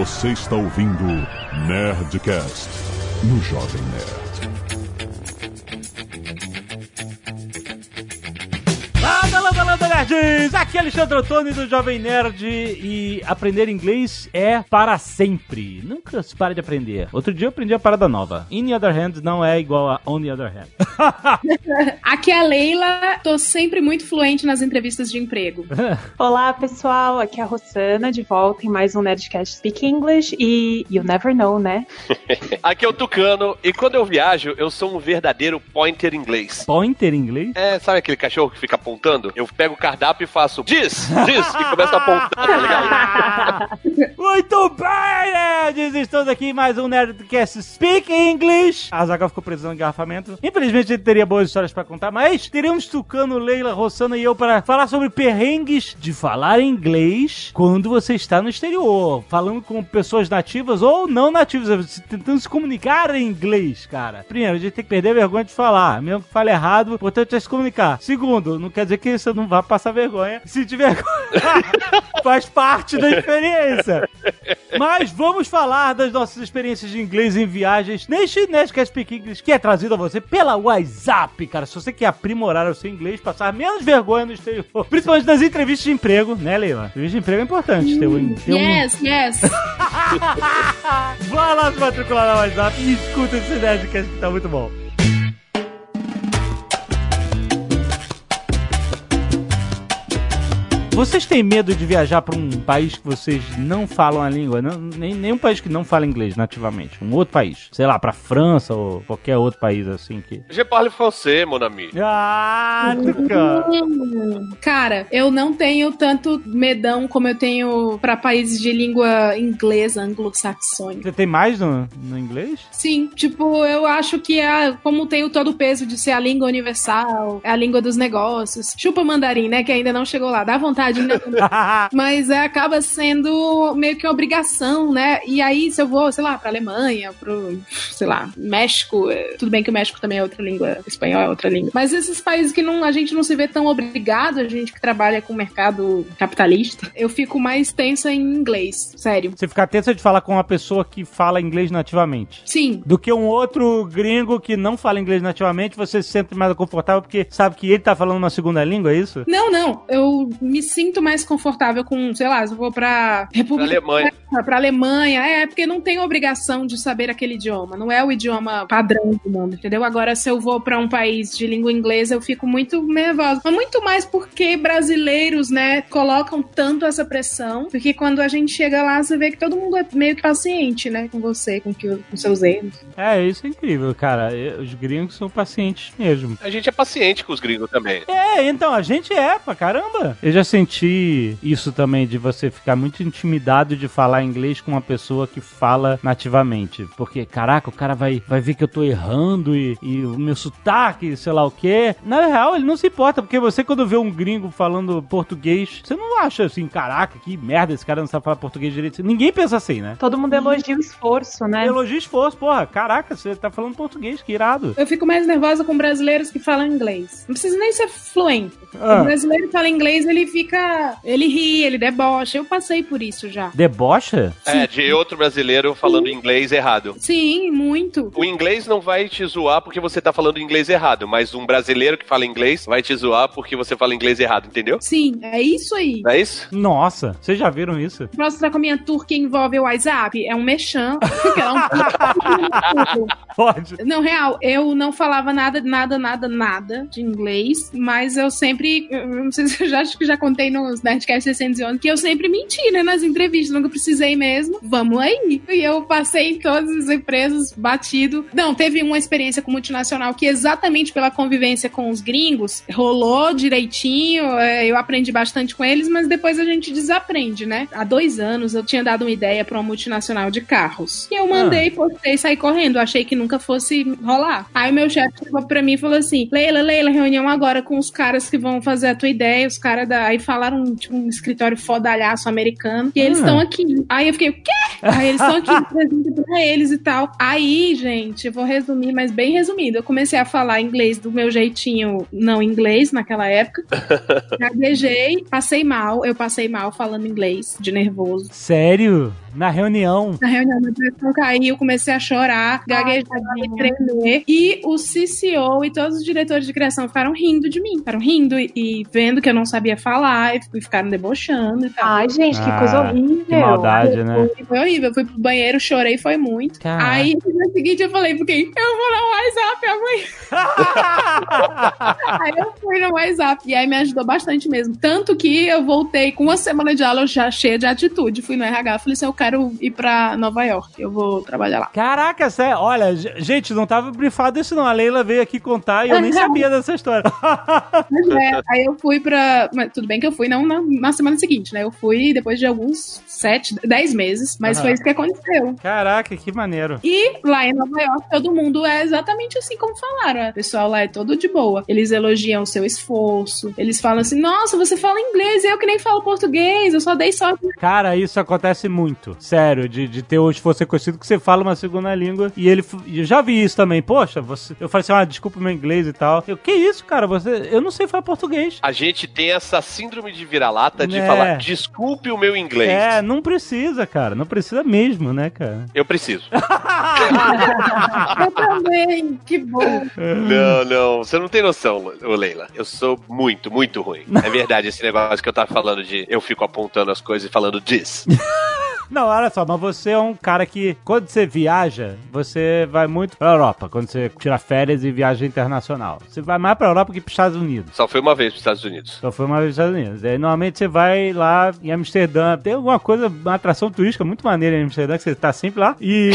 Você está ouvindo Nerdcast no Jovem Nerd. Landa, landa, landa, nerds! Aqui é Alexandre Ottoni do Jovem Nerd e aprender inglês é para sempre. Nunca se para de aprender. Outro dia eu aprendi a parada nova. In the other hand não é igual a on the other hand. Aqui é a Leila, tô sempre muito fluente nas entrevistas de emprego. Olá, pessoal. Aqui é a Rossana, de volta em mais um Nerdcast Speak English e you never know, né? Aqui é o Tucano, e quando eu viajo, eu sou um verdadeiro pointer inglês. Pointer inglês? É, sabe aquele cachorro que fica apontando? Eu pego o cardápio e faço diz, diz, e começo a apontar, tá ligado? Muito bem, nerds! Estamos aqui em mais um Nerdcast Speak English. A Zaga ficou presa no engarrafamento. Infelizmente ele teria boas histórias pra contar, mas teríamos Tucano, Leila, Rossana e eu para falar sobre perrengues de falar inglês quando você está no exterior, falando com pessoas nativas ou não nativas, tentando se comunicar em inglês, cara. Primeiro, a gente tem que perder a vergonha de falar, mesmo que fale errado, o importante é se comunicar. Segundo, não quer dizer que você não vá passar vergonha. Se tiver faz parte da experiência. Mas vamos falar das nossas experiências de inglês em viagens neste Nerdcast Speak English, que é trazido a você pela WhatsApp, cara. Se você quer aprimorar o seu inglês, passar menos vergonha no exterior, principalmente nas entrevistas de emprego, né, Leila? Entrevista de emprego é importante. Ter um, ter um- Yes, yes. Vai lá se matricular na WhatsApp e escuta esse Nerdcast que tá muito bom. Vocês têm medo de viajar para um país que vocês não falam a língua? Não, nem, nenhum país que não fala inglês nativamente. Um outro país. Sei lá, pra França ou qualquer outro país assim que. Je parle français, mon ami. Ah, Tuca. Hum, Cara, eu não tenho tanto medão como eu tenho pra países de língua inglesa, anglo-saxônica. Você tem mais no, no inglês? Sim, tipo, eu acho que é, como tem o todo o peso de ser a língua universal, é a língua dos negócios. Chupa mandarim, né, que ainda não chegou lá. Dá vontade, né? Mas é, acaba sendo meio que uma obrigação, né? E aí, se eu vou, sei lá, pra Alemanha, pro, sei lá, México, é, tudo bem que o México também é outra língua, espanhol é outra língua. Mas esses países que não, a gente não se vê tão obrigado, a gente que trabalha com o mercado capitalista, eu fico mais tensa em inglês, sério. Você fica tensa de falar com uma pessoa que fala inglês nativamente. Sim, Do que um outro gringo que não fala inglês nativamente, você se sente mais confortável porque sabe que ele tá falando uma segunda língua, é isso? Não, não. Eu me sinto mais confortável com, sei lá, se eu vou pra República. Pra Alemanha. Pra Alemanha. É, porque não tenho obrigação de saber aquele idioma. Não é o idioma padrão do mundo, entendeu? Agora, se eu vou pra um país de língua inglesa, eu fico muito nervosa. Mas muito mais porque brasileiros, né, colocam tanto essa pressão. Porque quando a gente chega lá, você vê que todo mundo é meio que paciente, né, com você, com, que, com seus erros. É, isso é incrível, cara. Os gringos são pacientes mesmo. A gente é paciente com os gringos também. É, então, a gente é, pra caramba. Eu já senti isso também, de você ficar muito intimidado de falar inglês com uma pessoa que fala nativamente. Porque, caraca, o cara vai, vai ver que eu tô errando e, e o meu sotaque, sei lá o quê. Na real, ele não se importa, porque você, quando vê um gringo falando português, você não acha assim, caraca, que merda, esse cara não sabe falar português direito. Ninguém pensa assim, né? Todo mundo elogia o esforço, né? Elogio esforço, porra. Caraca, você tá falando português, que irado. Eu fico mais nervosa com brasileiros que falam inglês. Não precisa nem ser fluente. Ah. O brasileiro fala inglês, ele fica. Ele ri, ele debocha. Eu passei por isso já. Debocha? É, de outro brasileiro falando inglês errado. Sim, muito. O inglês não vai te zoar porque você tá falando inglês errado, mas um brasileiro que fala inglês vai te zoar porque você fala inglês errado, entendeu? Sim, é isso aí. Não é isso? Nossa, vocês já viram isso? Posso estar com a minha tour que envolve o WhatsApp? É um ela é um- Pode. Não, real, eu não falava nada, nada, nada, nada de inglês, mas eu sempre, eu não sei se eu já acho que já contei nos Nerdcast 611, que eu sempre menti, né, nas entrevistas, nunca precisei mesmo, vamos aí. E eu passei em todas as empresas batido. Não, teve uma experiência com multinacional que exatamente pela convivência com os gringos, rolou direitinho, é, eu aprendi bastante com eles, mas depois a gente desaprende, né? Há dois anos eu tinha dado uma ideia para uma multinacional de carros. E eu mandei, postei, saí correndo, achei que nunca fosse rolar. Aí o meu chefe chegou pra mim e falou assim: Leila, Leila, reunião agora com os caras que vão fazer a tua ideia, os caras da. Aí falaram tipo, um escritório fodalhaço americano, e eles Ah. estão aqui. Aí eu fiquei, o quê? Aí eles estão aqui, apresenta pra eles e tal. Aí, gente, eu vou resumir, mas bem resumido. Eu comecei a falar inglês do meu jeitinho não inglês naquela época. Gaguejei, passei mal. Eu passei mal falando inglês, de nervoso. Sério? Na reunião? Na reunião, minha pressão caiu, comecei a chorar, gaguejar, tadinha. tremer. E o CCO e todos os diretores de criação ficaram rindo de mim. Ficaram rindo e, e vendo que eu não sabia falar e, e ficaram debochando e tal. Ai, gente, que Ah, coisa horrível. Que maldade, né? Foi, foi horrível. Eu fui pro banheiro, chorei, foi muito. Caraca. Aí, no dia seguinte, eu falei, porque eu vou no WhatsApp amanhã. aí eu fui no WhatsApp. E aí me ajudou bastante mesmo. Tanto que eu voltei com uma semana de aula já cheia de atitude. Fui no RH, falei assim, eu quero ir pra Nova York. Eu vou trabalhar lá. Caraca, sério. Olha, gente, não tava brifado isso não. A Leila veio aqui contar e eu nem sabia dessa história. Mas é, aí eu fui pra. Mas tudo bem que eu fui não na, na semana seguinte, né? Eu fui depois de alguns sete, dez meses. Mas foi isso que aconteceu. Caraca, que maneiro. E lá em Nova York, todo mundo é exatamente assim como falaram. O pessoal lá é todo de boa. Eles elogiam o seu esforço. Eles falam assim: nossa, você fala inglês, eu que nem falo português, eu só dei sorte. Cara, isso acontece muito. Sério, de, de ter o esforço reconhecido que você fala uma segunda língua. E ele. Eu já vi isso também. Poxa, você. Eu falei assim, ah, desculpa o meu inglês e tal. Eu, que isso, cara? Você. Eu não sei falar português. A gente tem essa síndrome de vira-lata de É. falar, desculpe o meu inglês. É, não precisa, cara. Não precisa mesmo, né, cara? Eu preciso. Eu também, que bom. não, não, você não tem noção, Leila. Eu sou muito, muito ruim. É verdade esse negócio que eu tava falando de eu fico apontando as coisas e falando this. Não, olha só, mas você é um cara que, quando você viaja, você vai muito pra Europa, quando você tira férias e viaja internacional. Você vai mais pra Europa que pros Estados Unidos. Só foi uma vez pros Estados Unidos. Só foi uma vez nos Estados Unidos. Aí, normalmente você vai lá em Amsterdã. Tem alguma coisa, uma atração turística muito maneira em Amsterdã, que você tá sempre lá. E.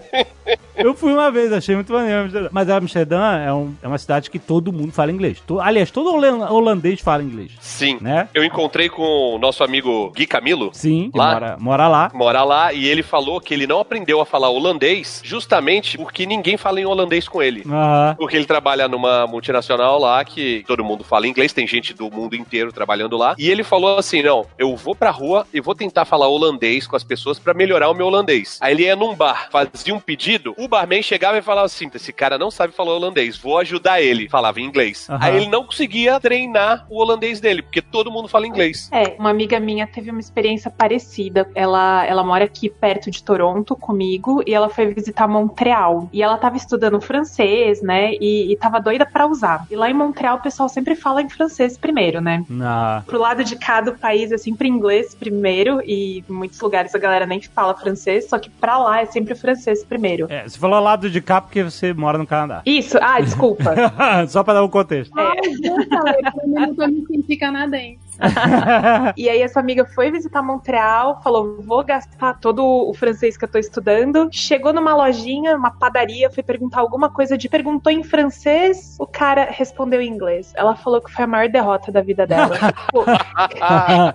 Eu fui uma vez, achei muito maneiro Amsterdã. Mas Amsterdã é, um- é uma cidade que todo mundo fala inglês. To- aliás, todo holan- holandês fala inglês. Sim. Né? Eu encontrei com o nosso amigo Gui Camilo. Sim, Lá? mora, mora lá. Mora lá e ele falou que ele não aprendeu a falar holandês justamente porque ninguém fala em holandês com ele. Aham. Porque ele trabalha numa multinacional lá que todo mundo fala inglês, tem gente do mundo inteiro trabalhando lá. E ele falou assim: não, eu vou pra rua e vou tentar falar holandês com as pessoas pra melhorar o meu holandês. Aí ele ia num bar, fazia um pedido, o barman chegava e falava assim: esse cara não sabe falar holandês, vou ajudar ele. Falava em inglês. Aham. Aí ele não conseguia treinar o holandês dele, porque todo mundo fala inglês. É, uma amiga minha teve uma experiência parecida. Ela, ela mora aqui perto de Toronto comigo e ela foi visitar Montreal. E ela tava estudando francês, né? E, e tava doida pra usar. E lá em Montreal o pessoal sempre fala em francês primeiro, né? Ah, Pro lado de cá do país é sempre inglês primeiro e em muitos lugares a galera nem fala francês, só que pra lá é sempre o francês primeiro. É, você falou lado de cá porque você mora no Canadá. Isso, ah, desculpa. Só pra dar um contexto. Ai, eu falei, minuto eu me senti canadense. E aí essa amiga foi visitar Montreal, falou: vou gastar todo o francês que eu tô estudando. Chegou numa lojinha, uma padaria, foi perguntar alguma coisa de perguntou em francês, o cara respondeu em inglês. Ela falou que foi a maior derrota da vida dela. Tipo,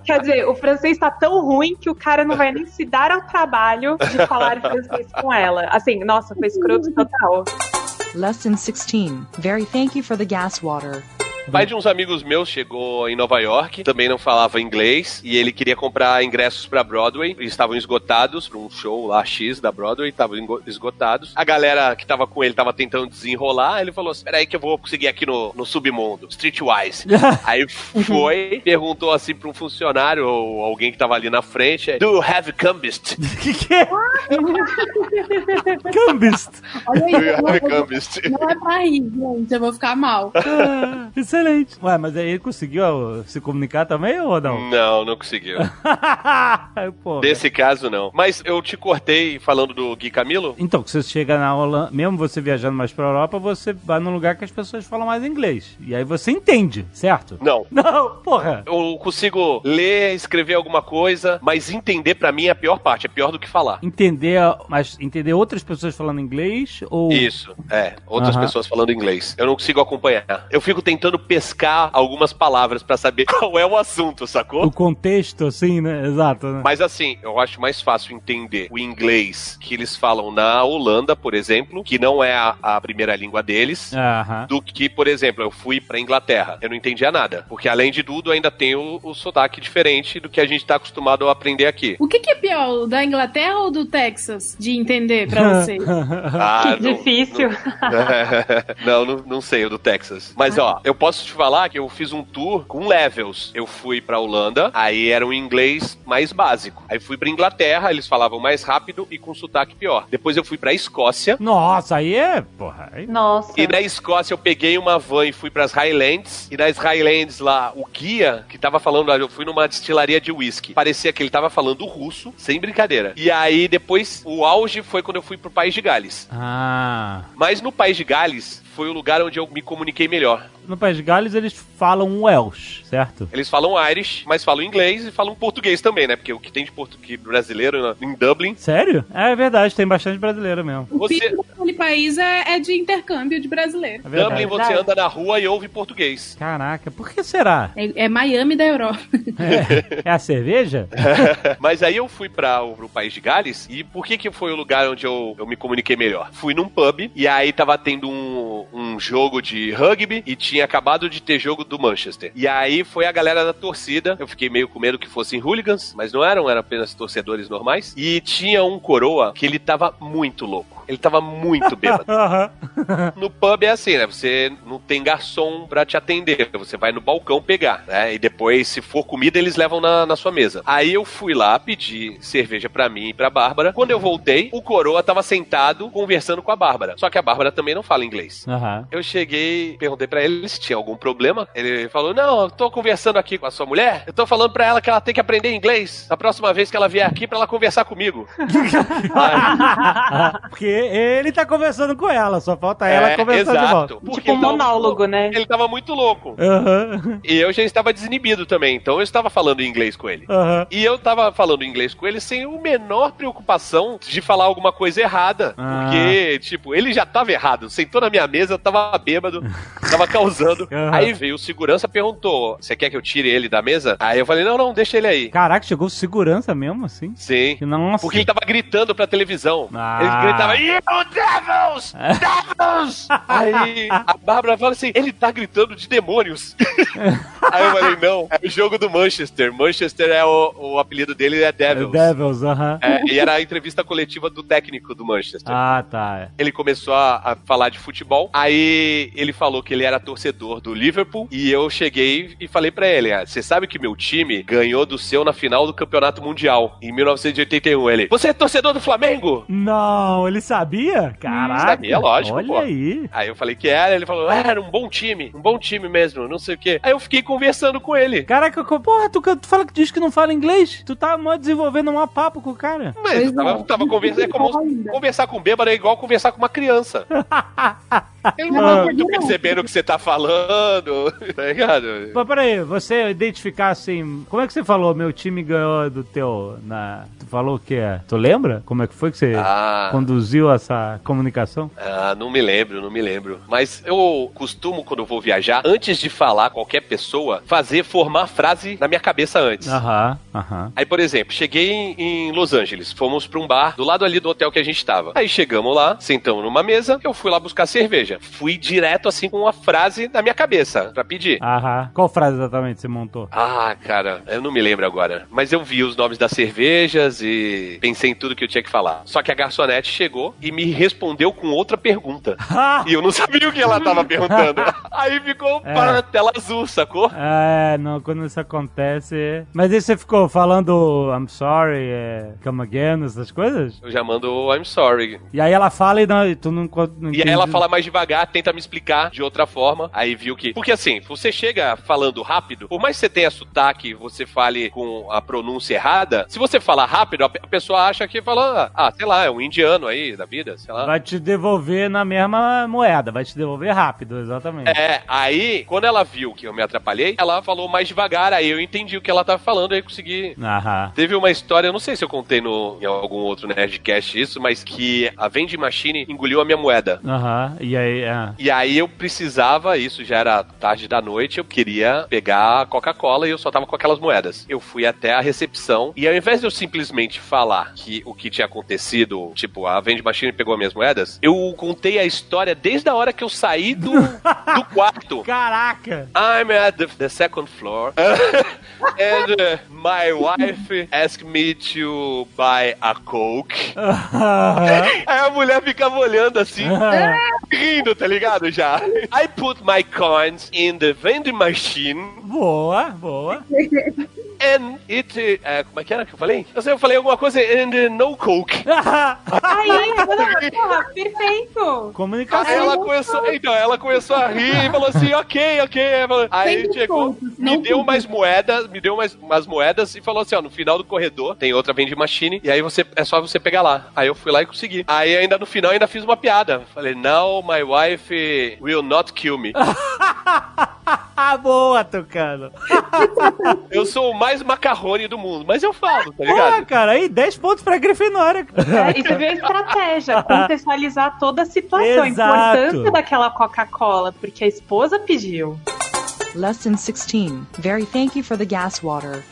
Quer dizer, o francês tá tão ruim que o cara não vai nem se dar ao trabalho de falar francês com ela. Assim, nossa, foi escroto total. Lesson 16. Very thank you for the gas water. O pai de uns amigos meus chegou em Nova York, também não falava inglês, e ele queria comprar ingressos pra Broadway. Eles estavam esgotados pra um show lá X da Broadway, estavam esgotados. A galera que tava com ele tava tentando desenrolar, ele falou assim: Peraí, que eu vou conseguir aqui no, no submundo, Streetwise. Aí foi, perguntou assim pra um funcionário ou alguém que tava ali na frente: Do you have cambist? que que é? Cambist. Olha Do you aí, have não, cambist? não é pra rir, gente. Eu vou ficar mal. Ah, Excelente. Ué, mas aí ele conseguiu se comunicar também ou não? Não, não conseguiu. Pô, Desse caso, não. Mas eu te cortei falando do Gui Camilo? Então, que você chega na Holanda, mesmo você viajando mais pra Europa, você vai num lugar que as pessoas falam mais inglês. E aí você entende, certo? Não. Não, porra. Eu consigo ler, escrever alguma coisa, mas entender pra mim é a pior parte, é pior do que falar. Entender, mas entender outras pessoas falando inglês ou. Isso, é. Outras Aham. pessoas falando inglês. Eu não consigo acompanhar. Eu fico tentando pescar algumas palavras pra saber qual é o assunto, sacou? O contexto, assim, né? Exato. Né? Mas assim, eu acho mais fácil entender o inglês que eles falam na Holanda, por exemplo, que não é a, a primeira língua deles, Aham. do que, por exemplo, eu fui pra Inglaterra. Eu não entendia nada. Porque além de tudo, ainda tem o, o sotaque diferente do que a gente tá acostumado a aprender aqui. O que, que é pior, o da Inglaterra ou do Texas? De entender pra você? Ah, que não- difícil. não, não, não sei o do Texas. Mas ó, eu posso te falar que eu fiz um tour com levels. Eu fui pra Holanda, aí era um inglês mais básico. Aí fui pra Inglaterra, eles falavam mais rápido e com sotaque pior. Depois eu fui pra Escócia. Nossa, aí é. Porra. Aí... Nossa. E na Escócia eu peguei uma van e fui pras Highlands. E nas Highlands lá, o guia que tava falando, eu fui numa destilaria de whisky. Parecia que ele tava falando russo, sem brincadeira. E aí depois, o auge foi quando eu fui pro País de Gales. Ah. Mas no País de Gales foi o lugar onde eu me comuniquei melhor. No País de Gales eles falam Welsh, certo? Eles falam Irish, mas falam inglês e falam português também, né? Porque o que tem de português brasileiro em Dublin. Sério? É verdade, tem bastante brasileiro mesmo. O Você- PIB daquele país é, é de intercâmbio de brasileiro. É verdade. Dublin você anda na rua e ouve português. Caraca, por que será? É, é Miami da Europa. É, é a cerveja? Mas aí eu fui para o país de Gales e por que que foi o lugar onde eu, eu me comuniquei melhor? Fui num pub e aí tava tendo um, um jogo de rugby e tinha acabado de ter jogo do Manchester. E aí foi a galera da torcida. Eu fiquei meio com medo que fossem hooligans, mas não eram, eram apenas torcedores normais. E tinha um coroa que ele tava muito louco. Ele tava muito bêbado. No pub é assim, né? Você não tem garçom pra te atender. Você vai no balcão pegar, né? E depois, se for comida, eles levam na, na sua mesa. Aí eu fui lá pedir cerveja pra mim e pra Bárbara. Quando eu voltei, o coroa tava sentado conversando com a Bárbara. Só que a Bárbara também não fala inglês. Aham. Eu cheguei, perguntei pra ele se tinha algum problema. Ele falou: Não, eu tô conversando aqui com a sua mulher. Eu tô falando pra ela que ela tem que aprender inglês. A próxima vez que ela vier aqui pra ela conversar comigo. Porque ele tá conversando com ela, só falta ela É, conversar de volta. Porque Tipo um ele tava monólogo, muito- né? Ele tava muito louco. Aham. E eu já estava desinibido também, então eu estava falando inglês com ele. Aham. E eu tava falando inglês com ele sem o menor preocupação de falar alguma coisa errada. Ah. Porque, tipo, ele já tava errado. Sentou na minha mesa, tava bêbado, tava causando. Aham. Aí veio o segurança perguntou: Você quer que eu tire ele da mesa? Aí eu falei: Não, não, deixa ele aí. Caraca, chegou segurança mesmo, assim? Sim. Nossa. Porque ele tava gritando pra televisão. Ah. Ele gritava, You devils! Devils! Aí a Bárbara fala assim, ele tá gritando de demônios. Aí eu falei, não, é o jogo do Manchester. Manchester é o, o apelido dele é Devils. Devils, aham. É, e era a entrevista coletiva do técnico do Manchester. Ah, tá. Ele começou a, a falar de futebol. Aí ele falou que ele era torcedor do Liverpool. E eu cheguei e falei pra ele: ah, Você sabe que meu time ganhou do seu na final do Campeonato Mundial em 1981. Ele, Você é torcedor do Flamengo? Não, ele sabia? Caraca. Sabia, lógico, Olha pô. aí. Aí eu falei que era, ele falou, ah, era um bom time, um bom time mesmo, não sei o quê. Aí eu fiquei conversando com ele. Caraca, porra, tu, tu fala que diz que não fala inglês? Tu tá mó desenvolvendo um papo com o cara. Mas eu tava, tava conversando, é como Ainda. conversar com um bêbado é igual conversar com uma criança. Ele não Ah. tá muito percebendo o que você tá falando, tá ligado? Mas peraí, você identificar assim. Como é que você falou? Meu time ganhou do teu. Na... Tu falou o que é? Tu lembra? Como é que foi que você Ah, conduziu essa comunicação? ah, não me lembro, não me lembro. Mas eu costumo, quando eu vou viajar, antes de falar qualquer pessoa, fazer, formar frase na minha cabeça antes. Aham, aham. Aí, por exemplo, cheguei em, Los Angeles, fomos pra um bar do lado ali do hotel que a gente tava. Aí chegamos lá, sentamos numa mesa, eu fui lá buscar cerveja. Fui direto assim com uma frase na minha cabeça pra pedir. Aham. Qual frase exatamente você montou? Ah, cara, eu não me lembro agora. Mas eu vi os nomes das cervejas e pensei em tudo que eu tinha que falar. Só que a garçonete chegou e me respondeu com outra pergunta. E eu não sabia o que ela tava perguntando. Aí ficou É. para tela azul, sacou? É, não, quando isso acontece. Mas aí você ficou falando I'm sorry, é, come again, essas coisas? Eu já mando I'm sorry. E aí ela fala e, não, e tu não, não E aí ela fala mais devagar, tenta me explicar de outra forma. Aí viu que. Porque assim, você chega falando rápido, por mais que você tenha sotaque, você fale com a pronúncia errada, se você falar rápido, a pessoa acha que fala, ah, sei lá, é um indiano aí da vida, sei lá. Vai te devolver na mesma moeda, vai te devolver rápido, exatamente. É, aí, quando ela viu que eu me atrapalhei, ela falou mais devagar, aí eu entendi o que ela tava falando, aí eu consegui. Aham. Teve uma história, eu não sei se eu contei no, em algum outro Nerdcast isso, mas que a vending machine engoliu a minha moeda. Aham, e aí, é. E aí eu precisava, isso já era tarde da noite, eu queria pegar a Coca-Cola e eu só tava com aquelas moedas. Eu fui até a recepção e ao invés de eu simplesmente falar que o que tinha acontecido, tipo, a vende machine pegou minhas moedas, eu contei a história desde a hora que eu saí do, do quarto. Caraca! I'm at the, the second floor and uh, my wife asked me to buy a Coke. Aí a mulher ficava olhando assim, rindo, tá ligado? Já. I put my coins in the vending machine boa, boa. and it. eh, como é que era que eu falei? Eu sei, eu falei alguma coisa and uh, no Coke. Aí, porra, perfeito. Comunicação. Aí ela começou, então, ela começou a rir e falou assim, ok, ok. Aí chegou, pontos, me deu umas moedas, me deu umas, umas moedas e falou assim, ó, no final do corredor tem outra vending machine e aí você, é só você pegar lá. Aí eu fui lá e consegui. Aí ainda no final ainda fiz uma piada. Falei, now my wife will not kill me. boa, Tucano. Eu sou o mais macarrone do mundo, mas eu falo, tá Porra, ligado? cara, aí 10 pontos pra Grifinória. É, e você viu a estratégia, contextualizar toda a situação, a importância daquela Coca-Cola, porque a esposa pediu. Lesson 16. Very thank you for the gas water.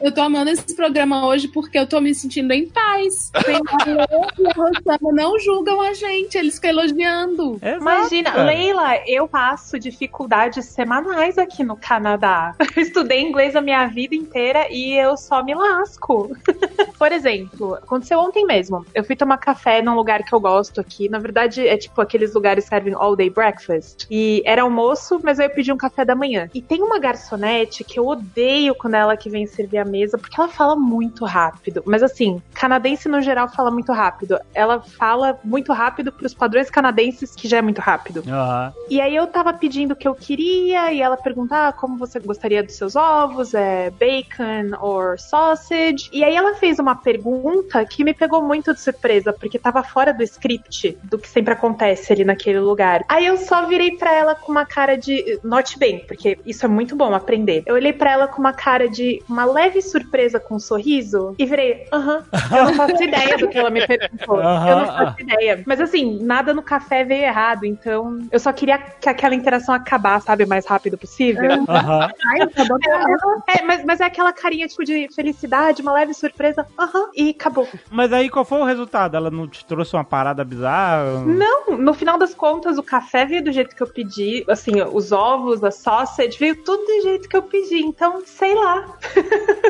Eu tô amando esse programa hoje porque eu tô me sentindo em paz. Tem e a Rosana não julgam a gente, eles ficam elogiando. Exato, Imagina, cara. Leila, eu passo dificuldades semanais aqui no Canadá. Eu estudei inglês a minha vida inteira e eu só me lasco. Por exemplo, aconteceu ontem mesmo. Eu fui tomar café num lugar que eu gosto aqui. Na verdade, é tipo aqueles lugares que servem all day breakfast. E era almoço, mas aí eu pedi um café da manhã. E tem uma garçonete que eu odeio quando ela que vem servir a mesa, porque ela fala muito rápido. Mas assim, canadense no geral fala muito rápido. Ela fala muito rápido pros padrões canadenses, que já é muito rápido. Aham. E aí eu tava pedindo o que eu queria, e ela perguntava ah, como você gostaria dos seus ovos, é bacon or sausage. E aí ela fez uma pergunta que me pegou muito de surpresa, porque tava fora do script do que sempre acontece ali naquele lugar. Aí eu só virei pra ela com uma cara de. Note bem, porque isso é muito bom aprender. Eu olhei pra ela com uma cara de uma leve surpresa com um sorriso e virei, aham. Eu não faço ideia do que ela me perguntou. Eu não faço ideia. Mas assim, nada no café veio errado, então eu só queria que aquela interação acabar, sabe, o mais rápido possível. Aham. Ai, acabou É, mas, mas é aquela carinha, tipo, de felicidade, uma leve surpresa, aham, e acabou. Mas aí qual foi o resultado? Ela não te trouxe uma parada bizarra? Não, no final das contas, o café veio do jeito que eu pedi, assim, os ovos, a sausage, veio tudo do jeito que eu pedi, então, sei lá.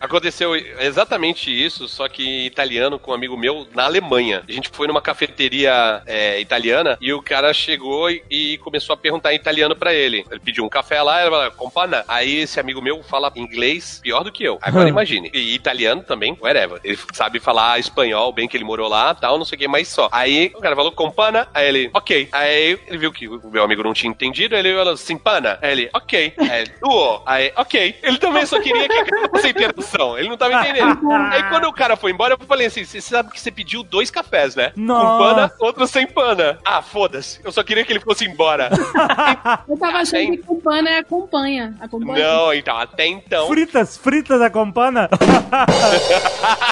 Aconteceu exatamente isso, só que italiano com um amigo meu na Alemanha. A gente foi numa cafeteria é, italiana e o cara chegou e, e começou a perguntar em italiano pra ele. Ele pediu um café lá, ele falou, compana. Aí esse amigo meu fala inglês pior do que eu. Agora imagine. E italiano também, whatever. Ele sabe falar espanhol, bem que ele morou lá, tal, não sei o que, mas só. Aí o cara falou compana, aí ele, ok. Aí ele viu que o meu amigo não tinha entendido, ele falou simpana. Aí ele, ok. Aí ele, duo. Aí, ok. Ele também só queria que a interação. Ele não tava entendendo. Aí quando o cara foi embora, eu falei assim: você sabe que você pediu dois cafés, né? Nossa. Com pana, outro sem pana. Ah, foda-se. Eu só queria que ele fosse embora. Eu tava achando Tem. que compana é acompanha. Acompanha. não, então, até então. Fritas, fritas da campana?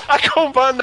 A compana.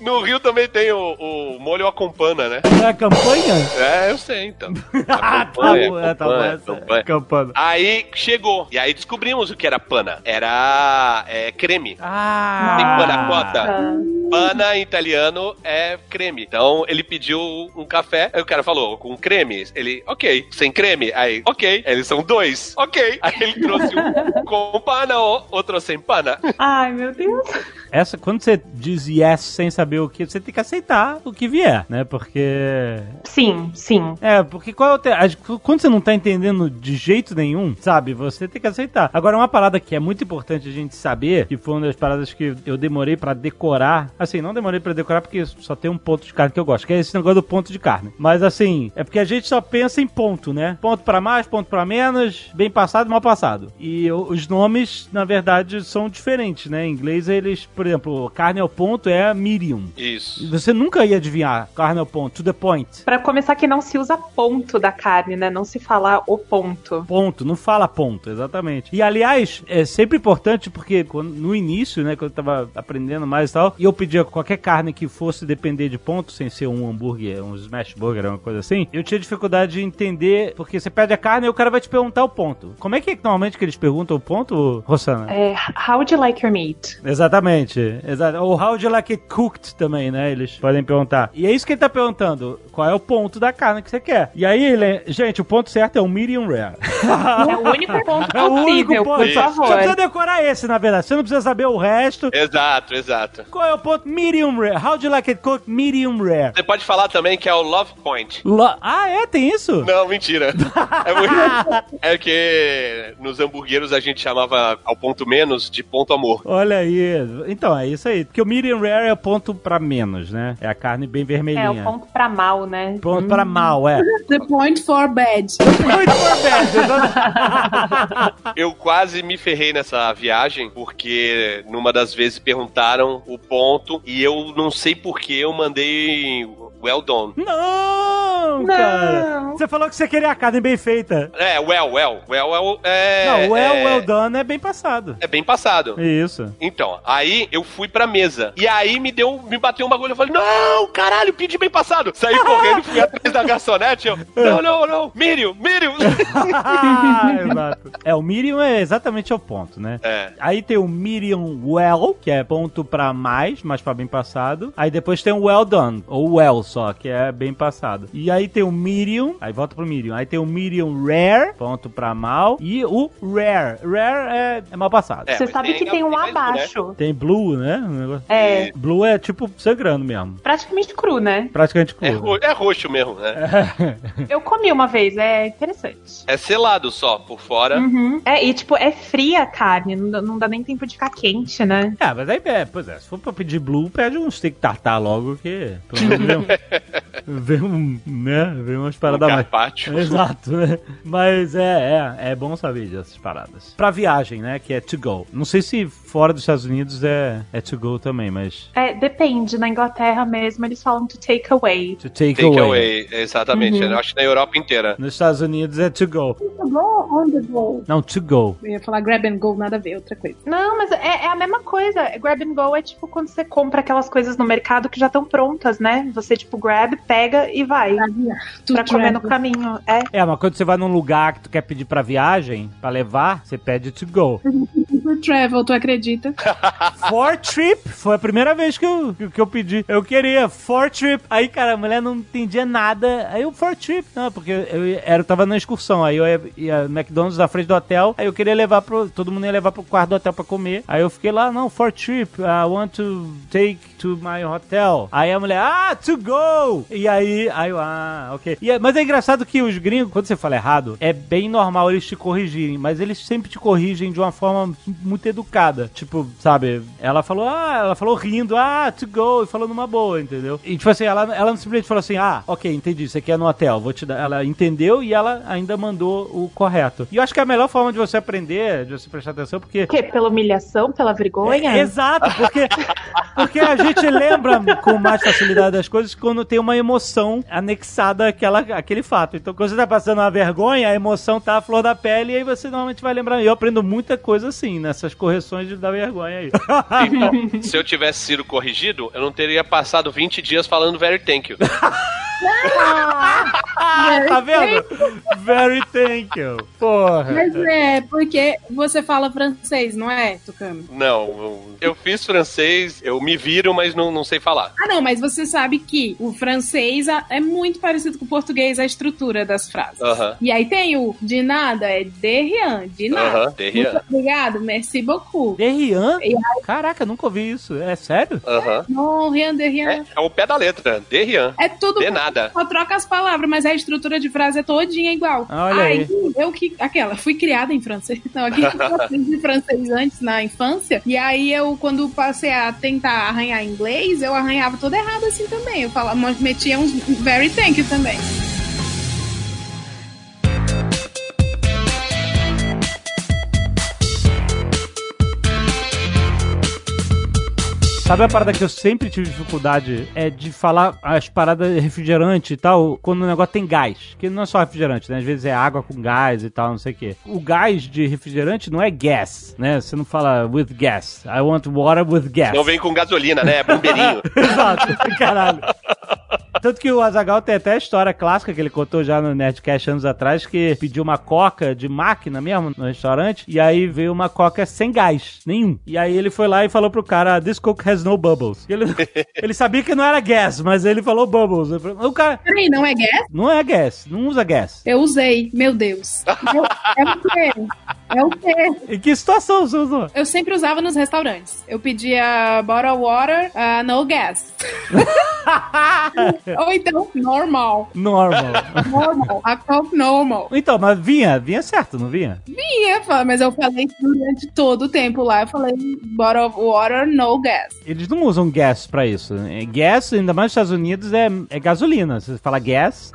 No Rio também tem o, o molho a compana, né? É a campanha? É, eu sei, então. Ah, tá bom, é, tá bom. é. Aí chegou. E aí descobrimos o que era pana. Era é, creme. Ah! Tem panacota. Pana em italiano é creme. Então ele pediu um café, aí o cara falou, com creme. Ele, ok. Sem creme? Aí, ok. Eles são dois. Ok. Aí ele trouxe um com pana, outro sem pana. Ai, meu Deus. Essa, quando você diz yes sem saber o que, você tem que aceitar o que vier, né? Porque. Sim, sim. É, porque qual é o te... quando você não tá entendendo de jeito nenhum, sabe? Você tem que aceitar. Agora, uma parada que é muito importante a gente saber, que foi uma das paradas que eu demorei pra decorar. Assim, não demorei pra decorar porque só tem um ponto de carne que eu gosto, que é esse negócio do ponto de carne. Mas assim, é porque a gente só pensa em ponto, né? Ponto pra mais, ponto pra menos, bem passado, mal passado. E os nomes, na verdade, são diferentes, né? Em inglês, eles, por exemplo, carne ao ponto é medium. Isso. Você nunca ia adivinhar carne ao ponto, to the point. Pra começar que não se usa ponto da carne, né? Não se fala o ponto. Ponto, não fala ponto, exatamente. E aliás, é sempre importante porque quando- no início, né, quando eu tava aprendendo mais e tal, e eu pedi pedia qualquer carne que fosse depender de ponto, sem ser um hambúrguer, um smash burger, uma coisa assim, eu tinha dificuldade de entender, porque você pede a carne e o cara vai te perguntar o ponto. Como é que normalmente que eles perguntam o ponto, Rossana? É, how would you like your meat? Exatamente. Exato. Ou how would you like it cooked também, né? Eles podem perguntar. E é isso que ele tá perguntando. Qual é o ponto da carne que você quer? E aí, ele, gente, o ponto certo é o medium rare. É o único ponto É o único possível, ponto. por Isso. Você favor. precisa decorar esse, na verdade. Você não precisa saber o resto. Exato, exato. Qual é o ponto? Medium rare. How do you like it cooked? Medium rare. Você pode falar também que é o love point. Lo- ah, é? Tem isso? Não, mentira. É, muito... é que nos hamburgueiros a gente chamava ao ponto menos de ponto amor. Olha aí. Então, é isso aí. Porque o medium rare é o ponto pra menos, né? É a carne bem vermelhinha. É o ponto pra mal, né? Ponto pra mal, é. The point for bad. Muito for bad. Eu quase me ferrei nessa viagem, porque numa das vezes perguntaram o ponto e eu não sei por que eu mandei well done. Não, cara. Você falou que você queria a carne bem feita. É, well, well. Well, well é. não, well, é, well done é bem passado. É bem passado. Isso. Então, aí eu fui pra mesa. E aí me deu, me bateu um bagulho. Eu falei, não, caralho, pedi bem passado. Saí correndo, fui atrás da garçonete. Eu, não, não, não, Miriam, Miriam. Exato. É, o medium é exatamente o ponto, né? É. Aí tem o medium well, que é ponto pra mais, mas pra bem passado. Aí depois tem o well done, ou well só, que é bem passado. E aí tem o medium, aí volta pro medium. Aí tem o medium rare, ponto pra mal. E o rare. Rare é, é mal passado. É, Você sabe tem- que tem um tem mais um, né? abaixo. Tem blue, né? É, Blue é tipo sangrando mesmo. praticamente cru, né? Praticamente É, cru. ro- é roxo mesmo, né? Eu comi uma vez, é interessante. É selado só por fora. Uhum. É, e tipo, é fria a carne, não dá, não dá nem tempo de ficar quente, né? É, mas aí, é, pois é, se for pra pedir blue, pede um steak tartar logo, que pelo menos vem, um, né, vem umas Um paradas mais... carpaccio. Exato, né? Mas é, é, é bom saber dessas paradas. Pra viagem, né, que é to go. Não sei se fora dos Estados Unidos é, é to go também, mas É, depende. Na Inglaterra mesmo, eles falam to take away. to take, Take away. away, exatamente. Eu acho que na Europa inteira. Nos Estados Unidos é to go. Go on the go. Não, to go. Eu ia falar grab and go, nada a ver, outra coisa. Não, mas é, é a mesma coisa. Grab and go é tipo quando você compra aquelas coisas no mercado que já estão prontas, né? Você, tipo, grab, pega e vai. To Pra comer no caminho. É. É, mas quando você vai num lugar que tu quer pedir pra viagem, pra levar, você pede to go. For travel, tu acredita? For trip, foi a primeira vez que eu, que, eu pedi. Eu queria for trip. Aí, cara, a mulher não entendia nada. Aí eu, for trip, não, porque eu, era, eu tava na excursão. Aí eu ia, ia McDonald's na frente do hotel. Aí eu queria levar pro. Todo mundo ia levar pro quarto do hotel pra comer. Aí eu fiquei lá, não, for trip. I want to take to my hotel. Aí a mulher, ah, to go. E aí, aí eu, ah, ok. E é- mas é engraçado que os gringos, quando você fala errado, é bem normal eles te corrigirem. Mas eles sempre te corrigem de uma forma muito educada. Tipo, sabe? Ela falou, ah, ela falou rindo, ah, to go, e falou numa boa, entendeu? E tipo assim, ela, ela não simplesmente falou assim, ah, ok, entendi, você quer no hotel, vou te dar. Ela entendeu e ela ainda mandou o correto. E eu acho que é a melhor forma de você aprender, de você prestar atenção, porque O quê? Pela humilhação? Pela vergonha? é, exato, porque, porque a gente lembra com mais facilidade das coisas quando tem uma emoção anexada àquela, àquele fato. Então, quando você tá passando uma vergonha, a emoção tá à flor da pele e aí você normalmente vai lembrar. Eu aprendo muita coisa assim, nessas correções de- da vergonha aí. Então, se eu tivesse sido corrigido, eu não teria passado 20 dias falando very thank you. Ah, tá vendo? Very thank you. Porra. Mas é, porque você fala francês, não é, Tucano? Não, eu- fiz francês, eu me viro, mas não, não sei falar. Ah, não, mas você sabe que o francês é muito parecido com o português, a estrutura das frases. Aham. E aí tem o de nada, é de rien, de nada. Aham, de rien. Muito obrigado, merci beaucoup. Derrian? E Caraca, nunca ouvi isso. É sério? Aham. Non, rien de rien. É, é o pé da letra, de rien. É, tudo. De nada. Só troca as palavras, mas a estrutura de frase é todinha igual. Olha aí. eu que. Aquela, fui criada em francês. Não, aqui eu aprendi francês antes na infância. E aí eu, quando passei a tentar arranhar inglês, eu arranhava tudo errado assim também. Eu falava, metia uns very thank you também. Sabe a parada que eu sempre tive dificuldade? É de falar as paradas refrigerante e tal, quando o negócio tem gás. Que não é só refrigerante, né? Às vezes é água com gás e tal, não sei o quê. O gás de refrigerante não é gas, né? Você não fala with gas. I want water with gas. Não vem com gasolina, né? É bombeirinho. Exato, caralho. Tanto que o Azagal tem até a história clássica que ele contou já no Nerdcast anos atrás, que pediu uma coca de máquina mesmo no restaurante, e aí veio uma coca sem gás, nenhum. E aí ele foi lá e falou pro cara, this coke has no bubbles. E Ele, ele sabia que não era gas, mas ele falou bubbles. O cara, Peraí, não é gas? não é gas, não usa gas. Eu usei, meu Deus. Eu- é o quê? É o quê? Em que situação você usou? Eu sempre usava nos restaurantes. Eu pedia bottle water, uh, no gas. Ou então, normal. Normal. Normal. A Coke normal. Então, mas vinha, vinha certo, não vinha? Fa- mas eu falei durante todo o tempo lá. Eu falei bottle water, no gas. Eles não usam gas pra isso. Gas, ainda mais nos Estados Unidos, é, é gasolina. Você fala gas,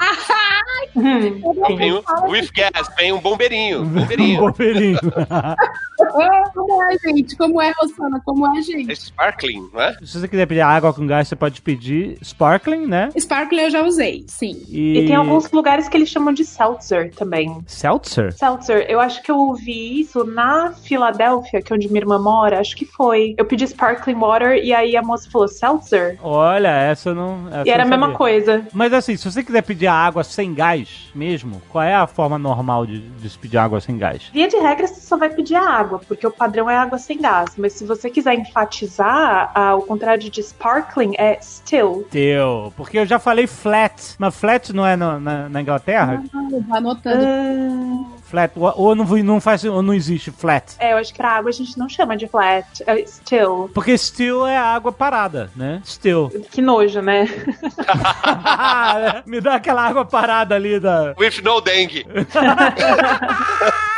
Hum. Vem um, with gas, vem um bombeirinho. Bombeirinho. bombeirinho. Ah, Como é, gente? Como é, Rosana? Como é, É gente? sparkling, não é? Se você quiser pedir água com gás, você pode pedir sparkling, né? Sparkling eu já usei, sim. E, E tem alguns lugares que eles chamam de seltzer também. Seltzer? Seltzer, eu acho que eu ouvi isso na Filadélfia, que é onde minha irmã mora, acho que foi. Eu pedi sparkling water e aí a moça falou seltzer. Olha, essa não. essa E era a mesma coisa. Mas assim, se você quiser pedir água sem gás mesmo, qual é a forma normal de, de se pedir água sem gás? Via de regra, você só vai pedir água, porque o padrão é água sem gás. Mas se você quiser enfatizar, ah, o contrário de sparkling é still. Teu. Porque eu já falei flat. Mas flat não é no- na, na Inglaterra? Ah, anotando. Ah, Flat. Ou, não, não faz, ou não existe flat. é, eu acho que pra água a gente não chama de flat, é still. Porque still é água parada, né? Still. Que nojo, né? Me dá aquela água parada ali da. With no dengue.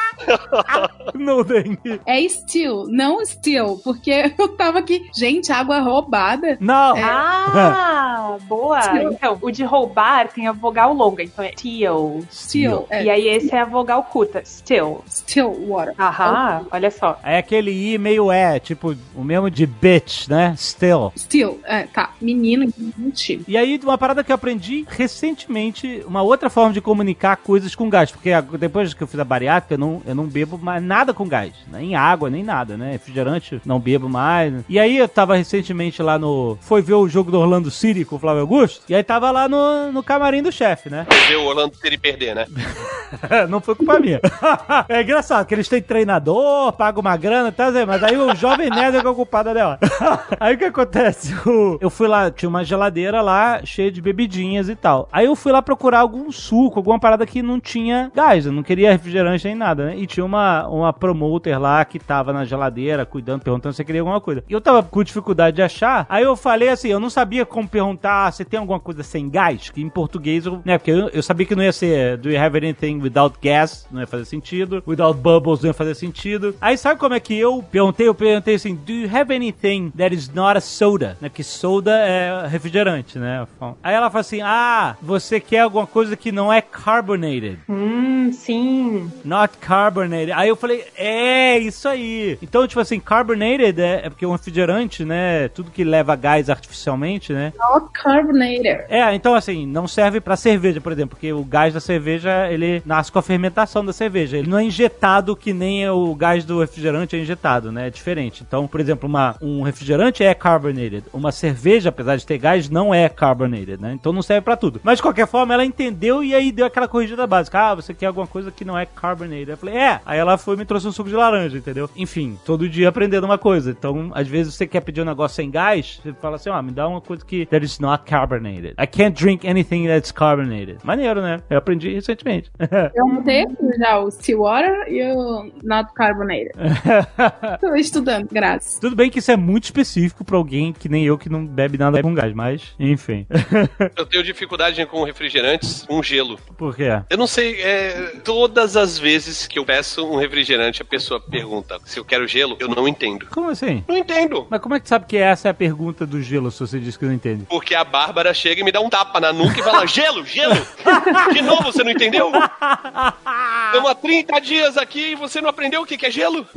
No dengue. É still, não still, porque eu tava aqui, gente, água roubada. Não! Ah, boa! Still. Então, o de roubar tem a vogal longa, então é still. Still, é, E aí esse é a vogal curta, still. still water. Aham, olha só. É aquele I meio é, tipo, o mesmo de bitch, né? Still. Still, é, tá. Menino, gente. E aí, uma parada que eu aprendi recentemente, uma outra forma de comunicar coisas com gás. Porque depois que eu fiz a bariátrica, eu não, eu não bebo mais nada com gás. Nem água, nem nada, né? Refrigerante, não bebo mais. E aí, eu tava recentemente lá no... Foi ver o jogo do Orlando City com o Flávio Augusto. E aí tava lá no, no camarim do chefe, né? Ver o Orlando City perder, né? não foi culpa minha. é engraçado que eles têm treinador, pagam uma grana, tá, Zé? mas aí o jovem nerd é que é o culpado dela. aí o que acontece? Eu fui lá, tinha uma geladeira lá cheia de bebidinhas e tal. Aí eu fui lá procurar algum suco, alguma parada que não tinha gás, eu não queria refrigerante nem nada, né? E tinha uma, uma promoter lá que tava na geladeira cuidando, perguntando se queria alguma coisa. E eu tava com dificuldade de achar, aí eu falei assim, eu não sabia como perguntar se tem alguma coisa sem gás, que em português, eu, né, porque eu, eu sabia que não ia ser do you have anything without gas, não ia fazer sentido, without bubbles não ia fazer sentido. Aí sabe como é que eu perguntei? Eu perguntei assim, do you have anything that is not a soda? Né, porque soda é refrigerante, né? Aí ela falou assim, ah, você quer alguma coisa que não é carbonated. Hum, sim. Not carbonated. Aí eu falei, é, isso aí. Então, tipo assim, carbonated é, é porque é um refrigerante, né? Tudo que leva gás artificialmente, né? Not carbonated. É, então assim, não serve pra cerveja, por exemplo, porque o gás da cerveja, ele nasce com a fermentação da cerveja. Ele não é injetado que nem o gás do refrigerante é injetado, né? É diferente. Então, por exemplo, uma, um refrigerante é carbonated. Uma cerveja, apesar de ter gás, não é carbonated, né? Então não serve pra tudo. Mas de qualquer forma, ela entendeu e aí deu aquela corrigida básica. Ah, você quer alguma coisa que não é carbonated. Eu falei, é. Aí ela foi e me trouxe um suco de laranja, entendeu? Enfim, todo dia aprendendo uma coisa. Então, às vezes você quer pedir um negócio sem gás, você fala assim, ó, me dá uma coisa que that is not carbonated. I can't drink anything that's carbonated. Maneiro, né? Eu aprendi recentemente. Eu aqui já o still water e o not carbonated. Tô estudando, graças. Tudo bem que isso é muito específico pra alguém que nem eu que não bebe nada com gás, mas enfim. Eu tenho dificuldade com refrigerantes com gelo. Por quê? Eu não sei, é, todas as vezes que eu peço um refrigerante, a pessoa pergunta se eu quero gelo, eu não entendo. Como assim? Não entendo. Mas como é que tu sabe que essa é a pergunta do gelo, se você diz que não entende? Porque a Bárbara chega e me dá um tapa na nuca e fala: gelo, gelo! De novo, você não entendeu? Estamos há 30 dias aqui e você não aprendeu o que é gelo?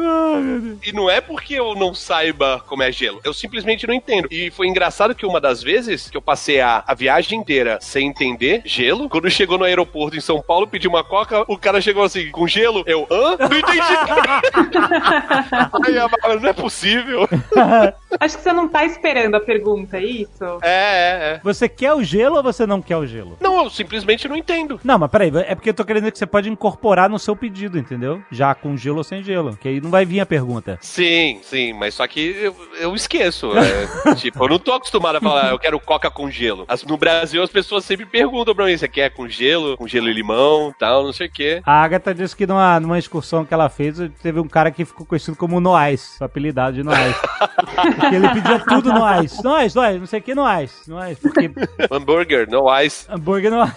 E não é porque eu não saiba como é gelo, eu simplesmente não entendo. E foi engraçado que uma das vezes que eu passei a, a viagem inteira sem entender gelo, quando chegou no aeroporto em São Paulo, pedi uma coca, o cara chegou assim, com gelo, eu, hã? Não entendi. Aí a não é possível. Acho que você não tá esperando a pergunta, é isso? É, é, é. Você quer o gelo ou você não quer o gelo? Não, eu simplesmente não entendo. Não, mas peraí, é porque eu tô querendo que você pode incorporar no seu pedido, entendeu? Já com gelo ou sem gelo. Que aí não vai vir a pergunta. Sim, sim, mas só que eu, eu esqueço. é, tipo, eu não tô acostumado a falar, eu quero coca com gelo. As- no Brasil, as pessoas sempre perguntam pra mim, você quer com gelo, com gelo e limão, tal, não sei o quê. A Agatha disse que numa, numa excursão que ela fez, teve um cara que ficou conhecido como Noais, apelidado de Noais. porque ele pedia tudo Noais. Noais, Noais, não sei o que Noais. Noais, porque Hambúrguer, no ice. hambúrguer Noais.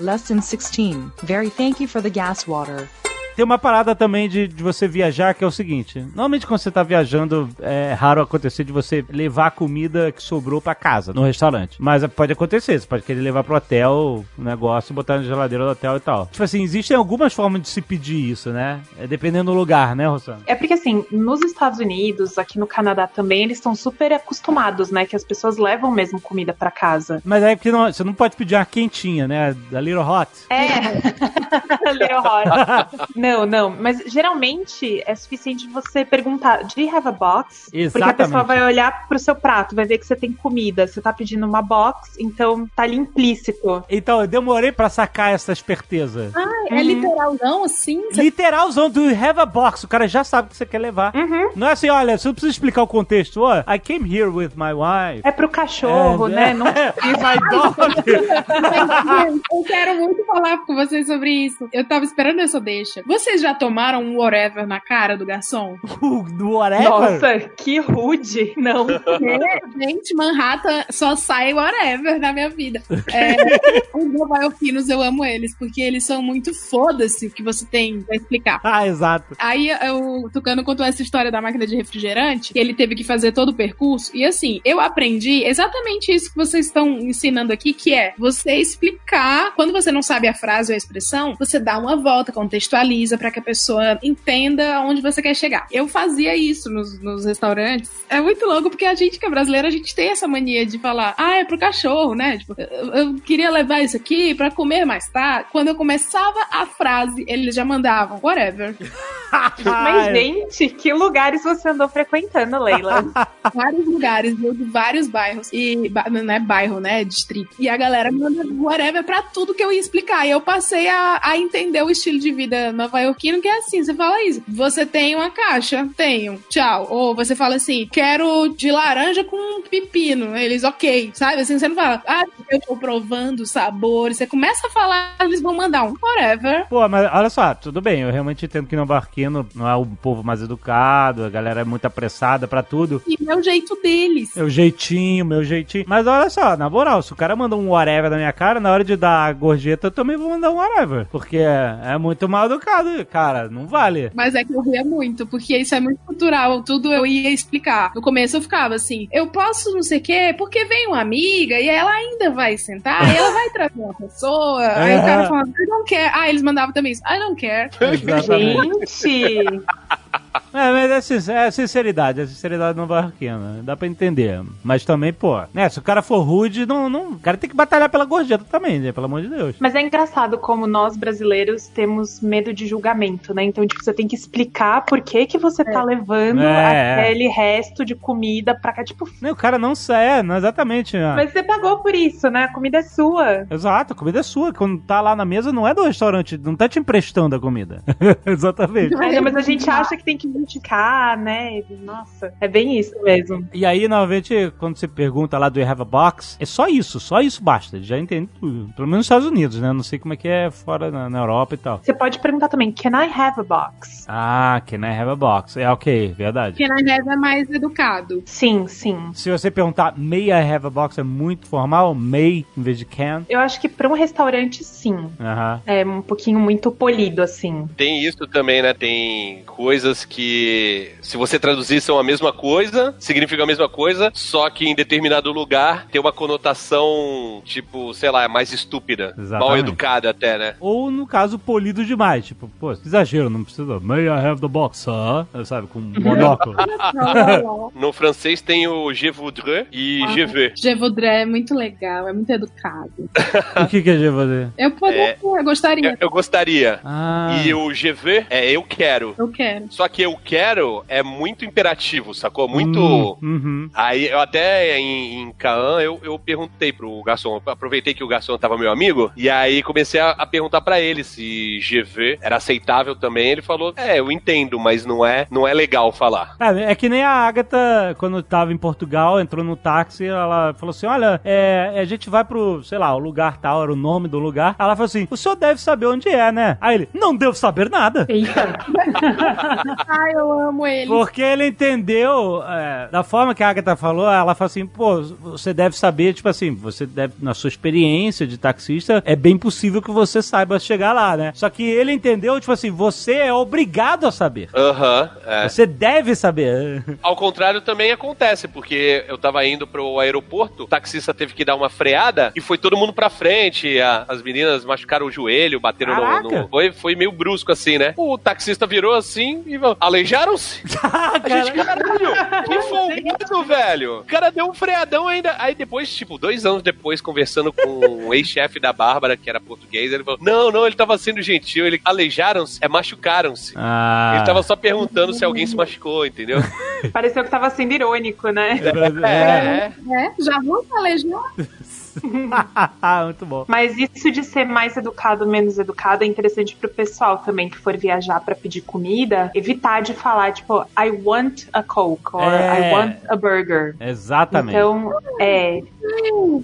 Lesson 16. Very thank you for the gas water. Tem uma parada também de, de você viajar que é o seguinte: normalmente quando você tá viajando, é raro acontecer de você levar a comida que sobrou pra casa, no restaurante. Mas pode acontecer, você pode querer levar pro hotel o negócio, botar na geladeira do hotel e tal. Tipo assim, existem algumas formas de se pedir isso, né? É dependendo do lugar, né, Rosana? É porque assim, nos Estados Unidos, aqui no Canadá também, eles estão super acostumados, né? Que as pessoas levam mesmo comida pra casa. Mas aí porque não- você não pode pedir uma quentinha, né? Da Little Hot. É. Little Hot. Não, não. Mas geralmente é suficiente você perguntar: Do you have a box? Porque a Exatamente. pessoa vai olhar pro seu prato, vai ver que você tem comida. Você tá pedindo uma box, então tá ali implícito. Então, eu demorei pra sacar essa esperteza. É literalzão assim? Você Literalzão do you have a box. O cara já sabe o que você quer levar. Uhum. Não é assim, olha, você não precisa explicar o contexto. Ó, I came here with my wife. É pro cachorro, É, né? é. Não E my dog. Eu quero muito falar com vocês sobre isso. Eu tava esperando essa deixa. Vocês já tomaram um whatever na cara do garçom? Do whatever. Nossa, que rude. Não. É, gente, Manhattan só sai whatever na minha vida. É, os novaiorquinos, eu amo eles, porque eles são muito foda-se o que você tem pra explicar. Ah, exato. Aí o Tucano contou essa história da máquina de refrigerante, que ele teve que fazer todo o percurso. E assim, eu aprendi exatamente isso que vocês estão ensinando aqui, que é você explicar, quando você não sabe a frase ou a expressão, você dá uma volta, contextualiza pra que a pessoa entenda onde você quer chegar. Eu fazia isso nos, nos restaurantes. É muito louco, porque a gente que é brasileira, a gente tem essa mania de falar, ah, é pro cachorro, né? Tipo, eu, eu queria levar isso aqui pra comer mais tarde. Quando eu começava a frase, eles já mandavam, whatever. Mas, gente, que lugares você andou frequentando, Leila? vários lugares, viu, de vários bairros. E não é bairro, né? É distrito. E a galera manda whatever pra tudo que eu ia explicar. E eu passei a, a entender o estilo de vida nova-iorquino, que é assim: você fala isso. Você tem uma caixa? Tenho. Tchau. Ou você fala assim: quero de laranja com pepino. Eles, ok. Sabe? Assim, você não fala, ah, eu tô provando sabores. Você começa a falar, eles vão mandar um whatever. Pô, mas olha só, tudo bem, eu realmente entendo que no barquino não é o povo mais educado, a galera é muito apressada pra tudo. E é o jeito deles. Meu jeitinho, meu jeitinho. Mas olha só, na moral, se o cara mandou um whatever na minha cara, na hora de dar a gorjeta, eu também vou mandar um whatever. Porque é, é muito mal educado, cara, não vale. Mas é que eu ria muito, porque isso é muito cultural. Tudo eu ia explicar. No começo eu ficava assim, eu posso não sei o quê, porque vem uma amiga e ela ainda vai sentar, e ela vai trazer uma pessoa. Aí o cara falava, I don't care. Ah, eles mandavam também isso, I don't care. Exatamente. Gente, É, mas é, sin- é sinceridade, é sinceridade no barquino. Dá pra entender. Mas também, pô, né? Se o cara for rude, não, não, o cara tem que batalhar pela gorjeta também, né? Pelo amor de Deus. mas é engraçado como nós brasileiros temos medo de julgamento, né? Então, tipo, você tem que explicar por que que você tá levando É, é. aquele resto de comida pra cá. Tipo, Não, o cara não sai, não, exatamente. né? mas você pagou por isso, né? A comida é sua. Exato, a comida é sua. Quando tá lá na mesa, não é do restaurante, não tá te emprestando a comida. Exatamente. Mas, mas a gente acha que tem que identificar, né? Nossa, é bem isso mesmo. E aí, normalmente, quando você pergunta lá do you have a box, é só isso, só isso basta. Já entende tudo. Pelo menos nos Estados Unidos, né? Não sei como é que é fora na, na Europa e tal. Você pode perguntar também, can I have a box? Ah, can I have a box? É ok, verdade. Porque na reza é mais educado. Sim, sim. Se você perguntar may I have a box é muito formal, may em vez de can. Eu acho que pra um restaurante, sim. É um pouquinho muito polido, assim. Tem isso também, né? Tem coisas que, se você traduzir, são a mesma coisa, significa a mesma coisa, só que em determinado lugar tem uma conotação, tipo, sei lá, mais estúpida. Exatamente. Mal educada até, né? Ou, no caso, polido demais. Tipo, pô, exagero, não precisa. May I have the box, huh? Sabe, com um monóculo. No francês tem o je voudrais e Ah. je veux. Je voudrais é muito legal, é muito educado. o que que é fazer? Eu poderia, eu gostaria. Eu, eu gostaria. Ah. E o je veux é eu quero. Eu quero. Só que eu quero é muito imperativo, sacou? Muito. Hum, uhum. Aí eu até em, em Caan eu, eu perguntei pro garçom, eu aproveitei que o garçom tava meu amigo, e aí comecei a, a perguntar pra ele se GV era aceitável também. Ele falou: É, eu entendo, mas não é, não é legal falar. É, é que nem a Agatha, quando tava em Portugal, entrou no táxi, ela falou assim: Olha, é, a gente vai pro, sei lá, o lugar tal, era o nome do lugar. Ela falou assim: O senhor deve saber onde é, né? Aí ele: Não devo saber nada. Eita. Ai, eu amo ele. Porque ele entendeu, é, da forma que a Agatha falou, ela falou assim, pô, você deve saber, tipo assim, você deve, na sua experiência de taxista, é bem possível que você saiba chegar lá, né? Só que ele entendeu, tipo assim, você é obrigado a saber. Aham, é. Você deve saber. Ao contrário também acontece, porque eu tava indo pro aeroporto, o taxista teve que dar uma freada e foi todo mundo pra frente. a- as meninas machucaram o joelho, bateram no, no. Foi, foi meio brusco assim, né? O taxista virou assim e falou: Aleijaram-se? A gente, caralho, que folgado, velho. O cara deu um freadão ainda. Aí depois, tipo, dois anos depois, conversando com o ex-chefe da Bárbara, que era português, ele falou: Não, não, ele tava sendo gentil. Ele aleijaram-se, é machucaram-se. Ah. Ele tava só perguntando se alguém se machucou, entendeu? Pareceu que tava sendo irônico, né? É. É. É, já vou palejar. Muito bom. Mas isso de ser mais educado, menos educado, é interessante pro pessoal também que for viajar pra pedir comida, evitar de falar, tipo, I want a Coke, or É. I want a burger. Exatamente. Então, é.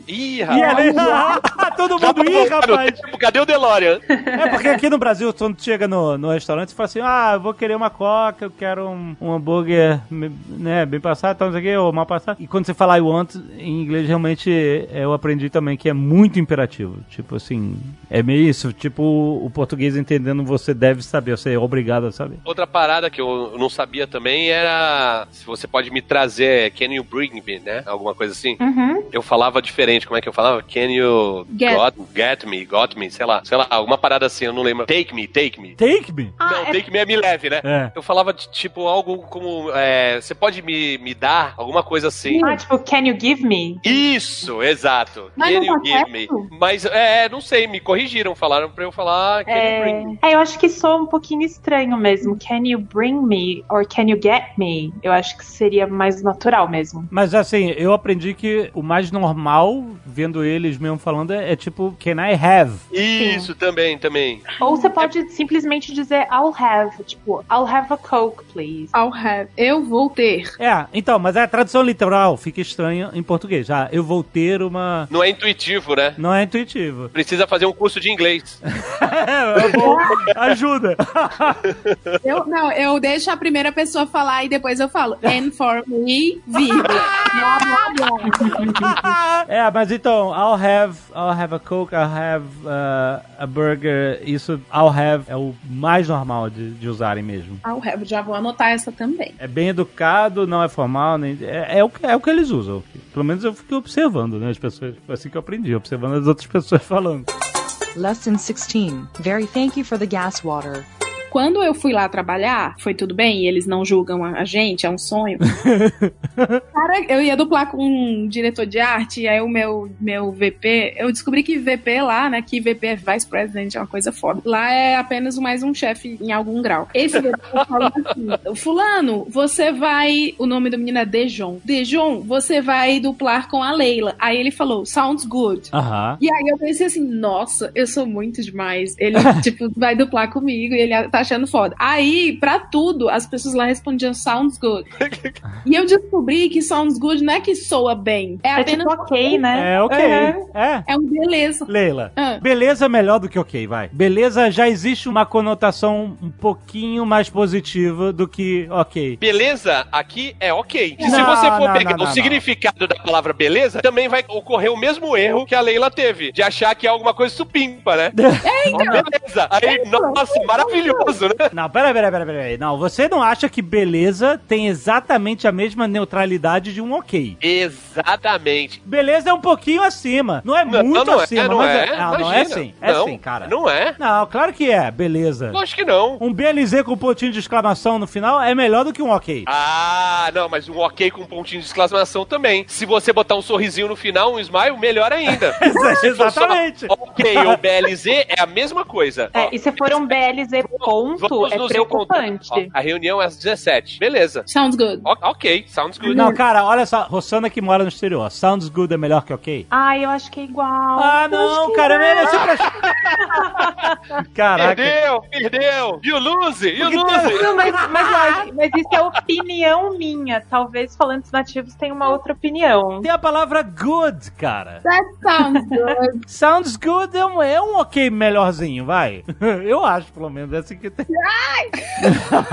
Ih, E rapaz. todo mundo ih, rapaz. Tempo, Cadê o DeLorean? É porque aqui no Brasil, quando tu chega no, no restaurante, você fala assim: ah, eu vou querer uma coca, eu quero um, um hambúrguer né, bem passado, tal, não sei o quê, ou mal passado. E quando você fala I want, em inglês, realmente eu aprendi também que é muito imperativo. Tipo assim, é meio isso. Tipo o português entendendo você deve saber, você é obrigado a saber. Outra parada que eu não sabia também era se você pode me trazer Can you bring me, né? Alguma coisa assim. Uhum. Eu falava diferente, como é que eu falava? Can you Get. got, get me, got me, sei lá, sei lá, alguma parada assim, eu não lembro. Take me, take me. Take me. Ah, não, é- take me é me leve, né? É. Eu falava de, tipo algo como é, você pode me, me dar alguma coisa assim. Ah, tipo, can you give me? Isso, exato. Mas Can não you tá give me? Mas é, não sei, me corrigiram, falaram pra eu falar Can you bring me? É, é, eu acho que soa um pouquinho estranho mesmo. Can you bring me? Or can you get me? Eu acho que seria mais natural mesmo. Mas assim, eu aprendi que o mais normal, vendo eles mesmo falando, é, é tipo, can I have? Isso, também, também. Ou você pode simplesmente dizer I'll have, tipo, I'll have a Coke, please. I'll have. Eu vou ter. É, então, mas a tradução literal fica estranha em português. Ah, eu vou ter uma. Não é intuitivo, né? Não é intuitivo. Precisa fazer um curso de inglês. é, bom, ajuda. Eu, não, eu deixo a primeira pessoa falar e depois eu falo. And for me, vírgula. É, mas então, I'll have, I'll have a Coke, I'll have uh, a burger. Isso, I'll have é o mais normal de, de usarem mesmo. I'll have. Já vou anotar essa também. É bem educado, não é formal, nem, é, é o, que- é o que eles usam. Pelo menos eu fiquei observando, né? As pessoas, foi assim que eu aprendi, observando as outras pessoas falando. Lesson 16. Very thank you for the gas water. Quando eu fui lá trabalhar, foi tudo bem, eles não julgam a gente, é um sonho. Cara, eu ia duplar com um diretor de arte, e aí o meu, meu VP, eu descobri que VP lá, né, que VP é Vice President, é uma coisa foda. Lá é apenas mais um chefe em algum grau. Esse VP falou assim, fulano, você vai, o nome do menino é Dejon. Dejon, você vai duplar com a Leila. Aí ele falou, sounds good. Aham. E aí eu pensei assim, nossa, eu sou muito demais. Ele, tipo, vai duplar comigo e ele tá achando foda. Aí, pra tudo, as pessoas lá respondiam sounds good. e eu descobri que sounds good não é que soa bem. É É apenas. tipo ok, né? É ok. Uhum. É. É um beleza. Leila, Ah. beleza é melhor do que ok, vai. Beleza já existe uma conotação um pouquinho mais positiva do que ok. Beleza aqui é ok. E se Não, você for não, pegar não, não, o não. significado da palavra beleza, também vai ocorrer o mesmo erro que a Leila teve, de achar que é alguma coisa supimpa, né? É, então. Beleza. Aí, nossa, maravilhoso, né? Não, pera, pera, pera, pera aí. Não, você não acha que beleza tem exatamente a mesma neutralidade de um ok. Exatamente. Beleza é um pouquinho acima. Não é Não, muito não é, acima, não mas é. Não, não é sim. É Não, sim, cara. Não é. Não, claro que é. Beleza. Lógico que não. Um BLZ com pontinho de exclamação no final é melhor do que um ok. Ah, não, mas um ok com um pontinho de exclamação também. Se você botar um sorrisinho no final, um smile, melhor ainda. Exatamente. ok ou BLZ, é a mesma coisa. É, Ó, e se for um BLZ ponto, vamos é nos preocupante. Ó, a reunião é às 17. Beleza. Sounds good. O- ok, sounds good. Não, cara, olha só. Rossana que mora no exterior. Sounds good é melhor que ok? Ai, eu acho que é igual. Ah, não, cara, é. eu sempre achei... Caraca. Perdeu, perdeu. You lose, you lose. Não, mas, mas, lógico, mas isso é opinião minha. Talvez falantes nativos tenham uma outra opinião. Tem a palavra good, cara. That sounds good. Sounds good é um, é um ok melhorzinho, vai. Eu acho, pelo menos. É assim que tem.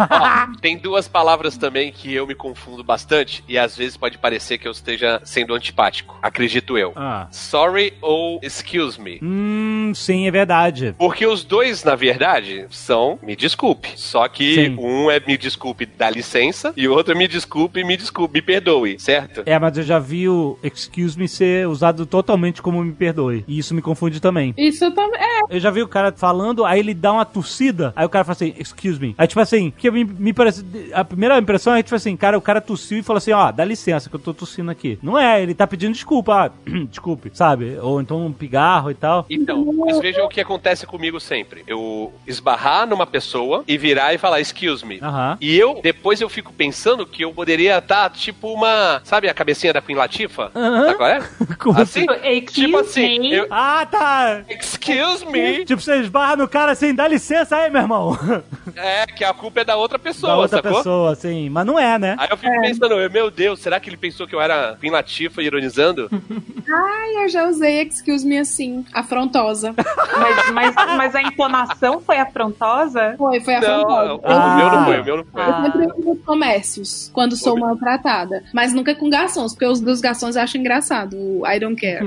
Ó, tem duas palavras também que eu me confundo bastante e às vezes pode parecer que eu esteja sendo antipático. Acredito eu. Ah. Sorry ou excuse me. Hum, sim, é verdade. Porque os dois, na verdade, são me desculpe. Só que Sim. um é me desculpe, dá licença, e o outro é me desculpe, me desculpe, me perdoe, certo? É, mas eu já vi o excuse me ser usado totalmente como me perdoe. E isso me confunde também. Isso também. É, Eu já vi o cara falando, aí ele dá uma tossida, aí o cara fala assim, excuse me. Aí tipo assim, que me, me parece. A primeira impressão é tipo assim, cara, o cara tossiu e falou assim, ó, dá licença que eu tô tossindo aqui. Não é, ele tá pedindo desculpa, ah, desculpe, sabe? Ou então um pigarro e tal. Então, mas veja o que acontece comigo sempre. Eu esbarrar numa pessoa e virar e falar, excuse me. Aham. E eu, depois eu fico pensando que eu poderia estar, tipo uma. Sabe a cabecinha da Queen Latifah? Aham. Sabe qual é? Como Assim? Excuse Tipo assim, me. eu- Ah, tá! Excuse me! Tipo, você esbarra no cara assim, dá licença aí, meu irmão. É, que a culpa é da outra pessoa, da outra sacou? pessoa, assim. Mas não é, né? Aí eu fico pensando, eu, meu Deus, será que ele pensou que eu era Queen Latifah ironizando? ai, eu já usei excuse me assim, afrontosa. Mas, mas, mas a entonação foi afrontosa? Foi, foi não, afrontosa. o Ah. meu não foi, o meu não foi. Eu sempre uso nos comércios, quando sou maltratada. Mas nunca com garçons, porque os dos garçons eu acho engraçado. O I don't care.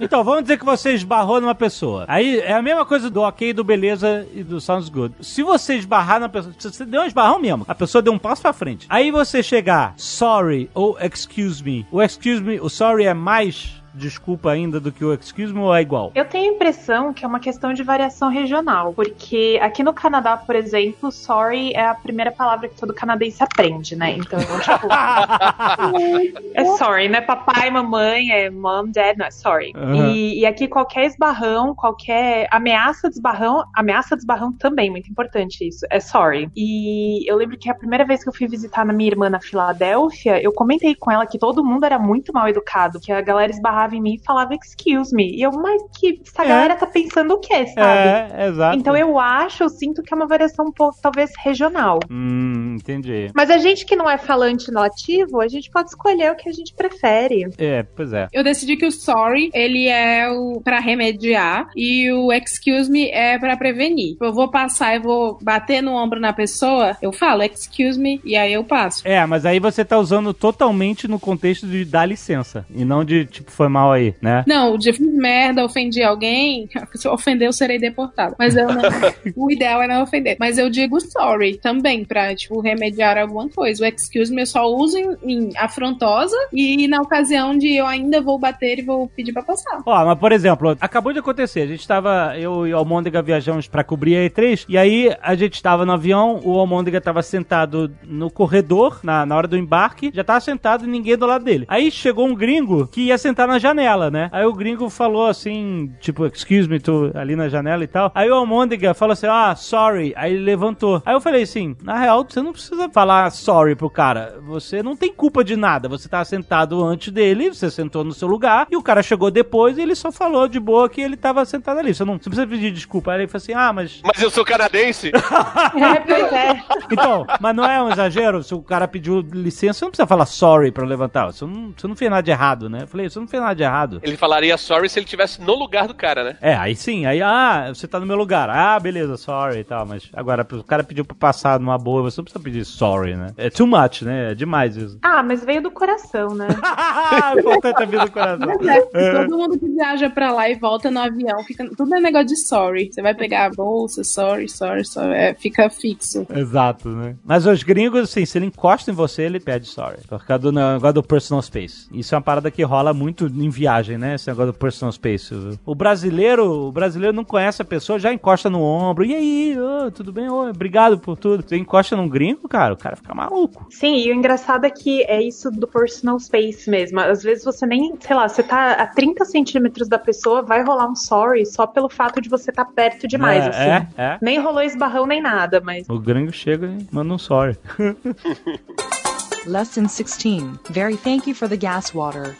Então, vamos dizer que você esbarrou numa pessoa. Aí é a mesma coisa do ok, do beleza e do sounds good. Se você esbarrar na pessoa, se você deu um esbarrão mesmo, a pessoa deu um passo pra frente. Aí você chegar sorry ou excuse me. O excuse me, o sorry é mais desculpa ainda do que o excuse me ou é igual? Eu tenho a impressão que é uma questão de variação regional, porque aqui no Canadá, por exemplo, sorry é a primeira palavra que todo canadense aprende, né? Então, tipo, é sorry, não é papai, mamãe, é mom, dad, não, é sorry. Uhum. E, e aqui qualquer esbarrão, qualquer ameaça de esbarrão, ameaça de esbarrão também, muito importante isso, é sorry. E eu lembro que a primeira vez que eu fui visitar na minha irmã na Filadélfia, eu comentei com ela que todo mundo era muito mal educado, que a galera esbarrava em mim e falava excuse me. E eu, mas que essa É. galera tá pensando o quê, sabe? É, exato. Então eu acho, eu sinto que é uma variação um pouco, talvez, regional. Hum, entendi. Mas a gente que não é falante nativo, a gente pode escolher o que a gente prefere. É, pois é. Eu decidi que o sorry, ele é o para remediar e o excuse me é pra prevenir. Eu vou passar e vou bater no ombro na pessoa, eu falo excuse me e aí eu passo. É, mas aí você tá usando totalmente no contexto de dar licença. E não de, tipo, foi mal aí, né? Não, de merda, ofendi alguém, se eu ofender eu serei deportado. Mas eu não, o ideal é não ofender. Mas eu digo sorry também pra, tipo, remediar alguma coisa. O excuse me eu só uso em, em afrontosa e na ocasião de eu ainda vou bater e vou pedir pra passar. Ó, mas por exemplo, acabou de acontecer. A gente tava, eu e o Almôndega viajamos pra cobrir a E3, e aí a gente tava no avião, o Almôndega tava sentado no corredor, na, na hora do embarque, já tava sentado e ninguém do lado dele. Aí chegou um gringo que ia sentar na na janela, né? Aí o gringo falou assim, tipo, excuse me, tô ali na janela e tal. Aí o Almôndega falou assim, ah, sorry. Aí ele levantou. Aí eu falei assim, na real, você não precisa falar sorry pro cara. Você não tem culpa de nada. Você tava sentado antes dele, você sentou no seu lugar, e o cara chegou depois e ele só falou de boa que ele tava sentado ali. Você não você precisa pedir desculpa. Aí ele falou assim, ah, mas... Mas eu sou canadense. É, pois é. Então, mas não é um exagero? Se o cara pediu licença, você não precisa falar sorry pra levantar. Você não, você não fez nada de errado, né? Eu falei, você não fez nada de errado. Ele falaria sorry se ele tivesse no lugar do cara, né? É, aí sim, aí, ah, você tá no meu lugar. Ah, beleza, sorry e tal. Mas agora, o cara pediu pra passar numa boa, você não precisa pedir sorry, né? É too much, né? É demais isso. Ah, mas veio do coração, né? Importante a vida do coração. Mas é, todo mundo que viaja pra lá e volta no avião, fica, tudo é negócio de sorry. Você vai pegar a bolsa, sorry, sorry, sorry. É, fica fixo. Exato, né? Mas os gringos, assim, se ele encosta em você, ele pede sorry. Por causa do negócio do personal space. Isso é uma parada que rola muito em viagem, né? Esse negócio do personal space. O brasileiro, o brasileiro não conhece a pessoa, já encosta no ombro. E aí, ô, tudo bem? Ô, obrigado por tudo. Você encosta num gringo, cara, o cara fica maluco. Sim, e o engraçado é que é isso do personal space mesmo. Às vezes você nem, sei lá, você tá a 30 centímetros da pessoa, vai rolar um sorry só pelo fato de você estar tá perto demais, é, assim. é, é. Nem rolou esbarrão nem nada, mas. O gringo chega e manda um sorry. Lesson 16. Very thank you for the gas water.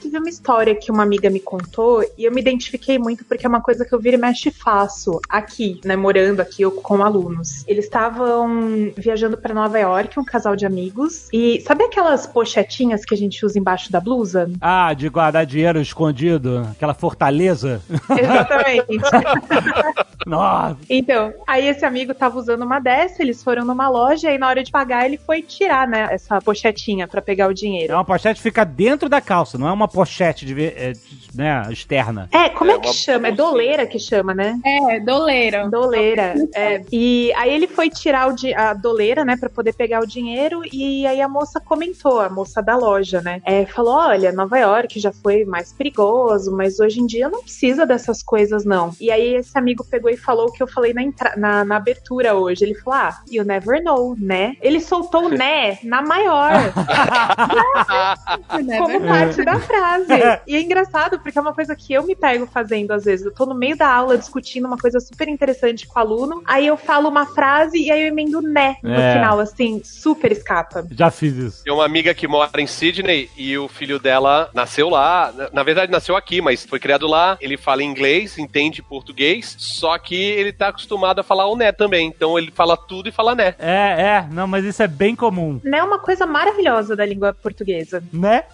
Tive uma história que uma amiga me contou e eu me identifiquei muito porque é uma coisa que eu vira e mexe faço aqui, né, morando aqui eu, com alunos. Eles estavam viajando para Nova York, um casal de amigos, e sabe aquelas pochetinhas que a gente usa embaixo da blusa? Ah, de guardar dinheiro escondido, aquela fortaleza. Exatamente. Nossa. Então, aí esse amigo tava usando uma dessa, eles foram numa loja e na hora de pagar ele foi tirar, né, essa pochetinha para pegar o É dinheiro. uma pochete que fica dentro da calça, não é uma pochete de, é, de- né, externa. É, como é, É que chama? É doleira que chama, né? É, doleira. Doleira. É. E aí ele foi tirar o di- a doleira, né, pra poder pegar o dinheiro. E aí a moça comentou, a moça da loja, né? É, falou: olha, Nova York já foi mais perigoso, mas hoje em dia não precisa dessas coisas, não. E aí esse amigo pegou e falou o que eu falei na, entra- na, na abertura hoje. Ele falou: ah, you never know, né? Ele soltou o né na maior. como parte da frase. E é engraçado, porque é uma coisa que eu me pego fazendo às vezes. Eu tô no meio da aula discutindo uma coisa super interessante com o aluno, aí eu falo uma frase e aí eu emendo né no É. final, assim, super escapa. Já fiz isso. Tem uma amiga que mora em Sydney e o filho dela nasceu lá. Na- Na verdade, nasceu aqui, mas foi criado lá. Ele fala inglês, entende português, só que ele tá acostumado a falar o né também. Então ele fala tudo e fala né. É, é, não, mas isso é bem comum, Né é uma coisa maravilhosa da língua portuguesa. né?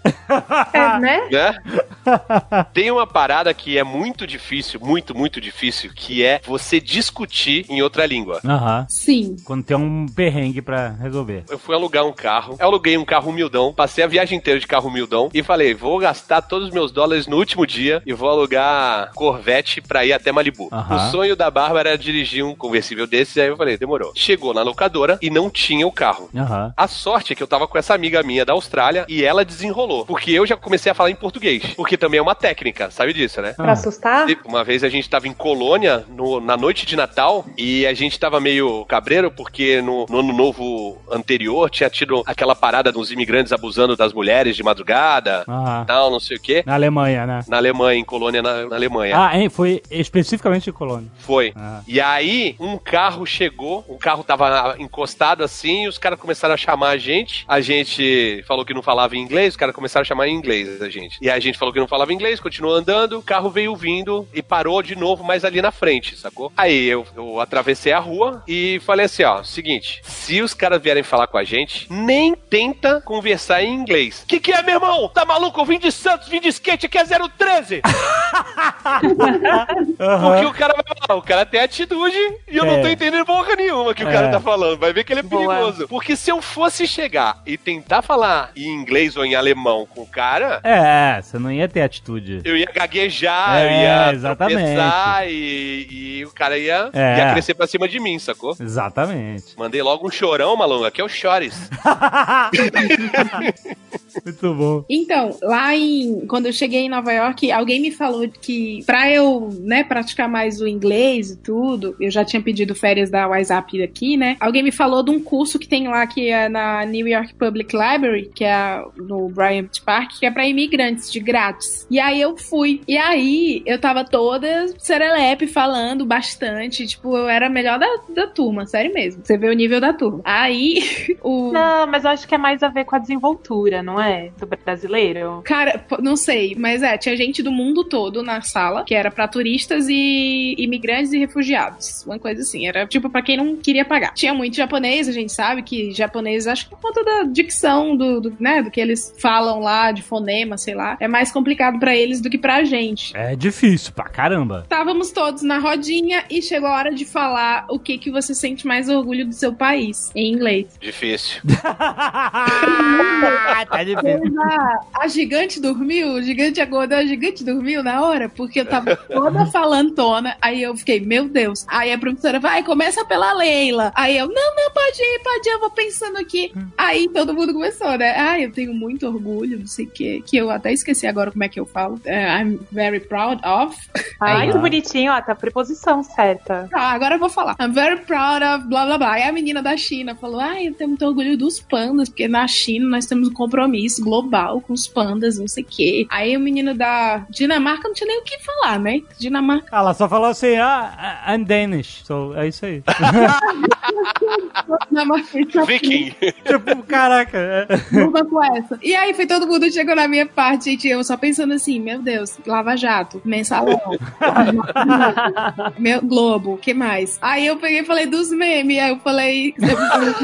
É, né? Né? Tem uma parada que é muito difícil, muito, muito difícil, que é você discutir em outra língua. Aham. Sim. Quando tem um perrengue pra resolver. Eu fui alugar um carro, eu aluguei um carro humildão, passei a viagem inteira de carro humildão e falei, vou gastar todos os meus dólares no último dia e vou alugar Corvette pra ir até Malibu. Aham. O sonho da Bárbara era dirigir um conversível desse, aí eu falei, demorou. Chegou na locadora e não tinha o carro. Aham. A sorte é que eu tava com essa amiga minha da Austrália e ela desenrolou. Porque eu já comecei a falar em português. Porque também é uma técnica, sabe disso, né? Pra assustar? Uma vez a gente tava em Colônia, no- na noite de Natal, e a gente tava meio cabreiro, porque no, no ano novo anterior tinha tido aquela parada dos imigrantes abusando das mulheres de madrugada, Aham. tal, não sei o quê. Na Alemanha, né? Na Alemanha, em Colônia, na, na Alemanha. Ah, hein? Foi especificamente em Colônia. Foi. Ah. E aí, um carro chegou, o carro tava encostado assim, e os caras começaram a chamar a gente. A gente falou que não falava inglês, os caras começaram a chamar em inglês a gente. E aí a gente falou que não falava inglês, continuou andando, o carro veio vindo e parou de novo mais ali na frente, sacou? Aí eu, eu atravessei a rua e falei assim: ó, seguinte, se os caras vierem falar com a gente, nem tenta conversar em inglês. Que que é, meu irmão? Tá maluco? Eu vim de Santos, vim de skate, aqui é 013. Porque o cara vai falar, o cara tem atitude e eu É. não tô entendendo porra nenhuma que o É. cara tá falando. Vai ver que ele é Boa. perigoso. Porque se eu fosse chegar e tentar falar em inglês ou em alemão com o cara, É, você não ia ter atitude. eu ia gaguejar, eu É, ia exatamente. e, e o cara ia, É. ia crescer pra cima de mim, sacou? Exatamente. Mandei logo um chorão, maluco. Aqui é o Chores. Muito bom. Então, lá em. Quando eu cheguei em Nova York, alguém me falou que pra eu, né, praticar mais o inglês e tudo, eu já tinha pedido férias da WhatsApp aqui, né? Alguém me falou de um curso que tem lá que é na New York Public Library, que é no Bryant Park, que é pra imigrantes, de grátis. E aí eu fui. E aí eu tava toda serelepe falando bastante. Tipo, eu era a melhor da, da turma, sério mesmo. Você vê o nível da turma. Aí o. Não, mas eu acho que é mais a ver com a desenvoltura, não é? Do brasileiro. Cara, não sei, mas é, tinha gente do mundo todo na sala, que era pra turistas e imigrantes e refugiados. Uma coisa assim, era tipo pra quem não queria pagar. Tinha muito japonês, a gente sabe que japonês, acho que por conta da dicção do, do, né, do que eles falam lá, de fonema, sei lá, é mais complicado pra eles do que pra gente. É difícil pra caramba. Estávamos todos na rodinha e chegou a hora de falar o que que você sente mais orgulho do seu país, em inglês. Difícil. tá difícil. A, a gigante dormiu, o gigante acordou, a gigante dormiu na hora, porque eu tava toda falantona. Aí eu fiquei, meu Deus. Aí a professora vai, começa pela Leila. Aí eu, não, não, pode ir, pode ir, eu vou pensando aqui. Aí todo mundo começou, né? Ah, eu tenho muito orgulho, não sei o quê, que eu até esqueci agora como é que eu falo. É, I'm very proud of. Ai, Aí, que bonitinho, ó, tá a preposição certa. Tá, agora eu vou falar. I'm very proud of blá blá blá. Aí a menina da China falou: Ai, eu tenho muito orgulho dos pandas, porque na China nós temos um compromisso global com os pandas, não sei o quê. Aí o menino da Dinamarca não tinha nem o que falar, né? Dinamarca. Ela só falou assim, ah, I'm Danish. So, é isso aí. Dinamarca Viking. tipo, caraca. é. Com essa. E aí foi todo mundo chegou na minha parte, gente. Eu só pensando assim, meu Deus, Lava Jato, mensalão, meu Globo, o que mais? Aí eu peguei e falei dos memes. Aí eu falei. Eu falei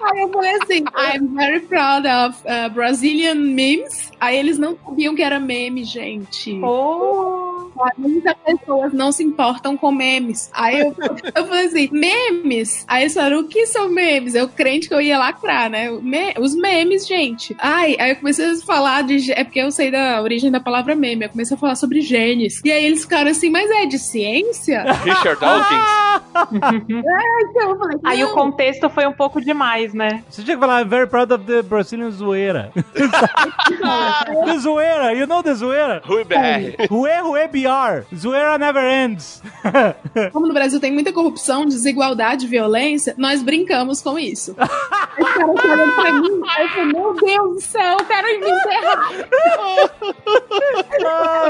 Aí eu falei assim, I'm very proud of uh, Brazilian memes. Aí eles não sabiam que era meme, gente. Oh, 40 pessoas não se importam com memes. Aí eu, eu falei assim, memes? Aí eles falaram, o que são memes? Eu crente que eu ia lacrar, né? Me- os memes, gente. Ai, aí eu comecei a falar de... É porque eu sei da origem da palavra meme. Eu comecei a falar sobre genes. E aí eles ficaram assim, mas é de ciência? Richard Dawkins. Então eu falei, aí o contexto foi um pouco demais, né? Você tinha que falar, I'm very proud of the Brazilian zoeira. the zoeira, you know the zoeira? Rui BR. Rue, rue, BR. Zoeira never ends. Como no Brasil tem muita corrupção, desigualdade, violência, nós brincamos com isso. Os caras olhando pra mim, eu falei, meu Deus do céu, eu quero me enterrar.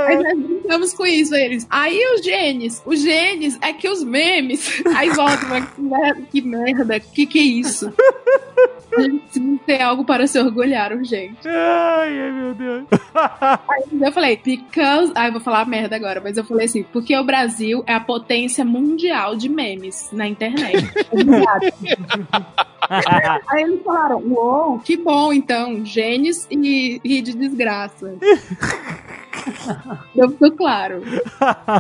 Aí nós brincamos com isso, eles. Aí os genes, os genes é que os memes. Aí volta, mas que merda, que merda, que que é isso? Gente ter algo para se orgulhar, urgente. ai, ai, meu Deus. Aí eu falei, because. Ai, eu vou falar merda agora, mas eu falei assim, porque o Brasil é a potência mundial de memes na internet. Obrigada. Aí eles falaram, uou, que bom então, genes e rir de desgraça. Não ficou claro.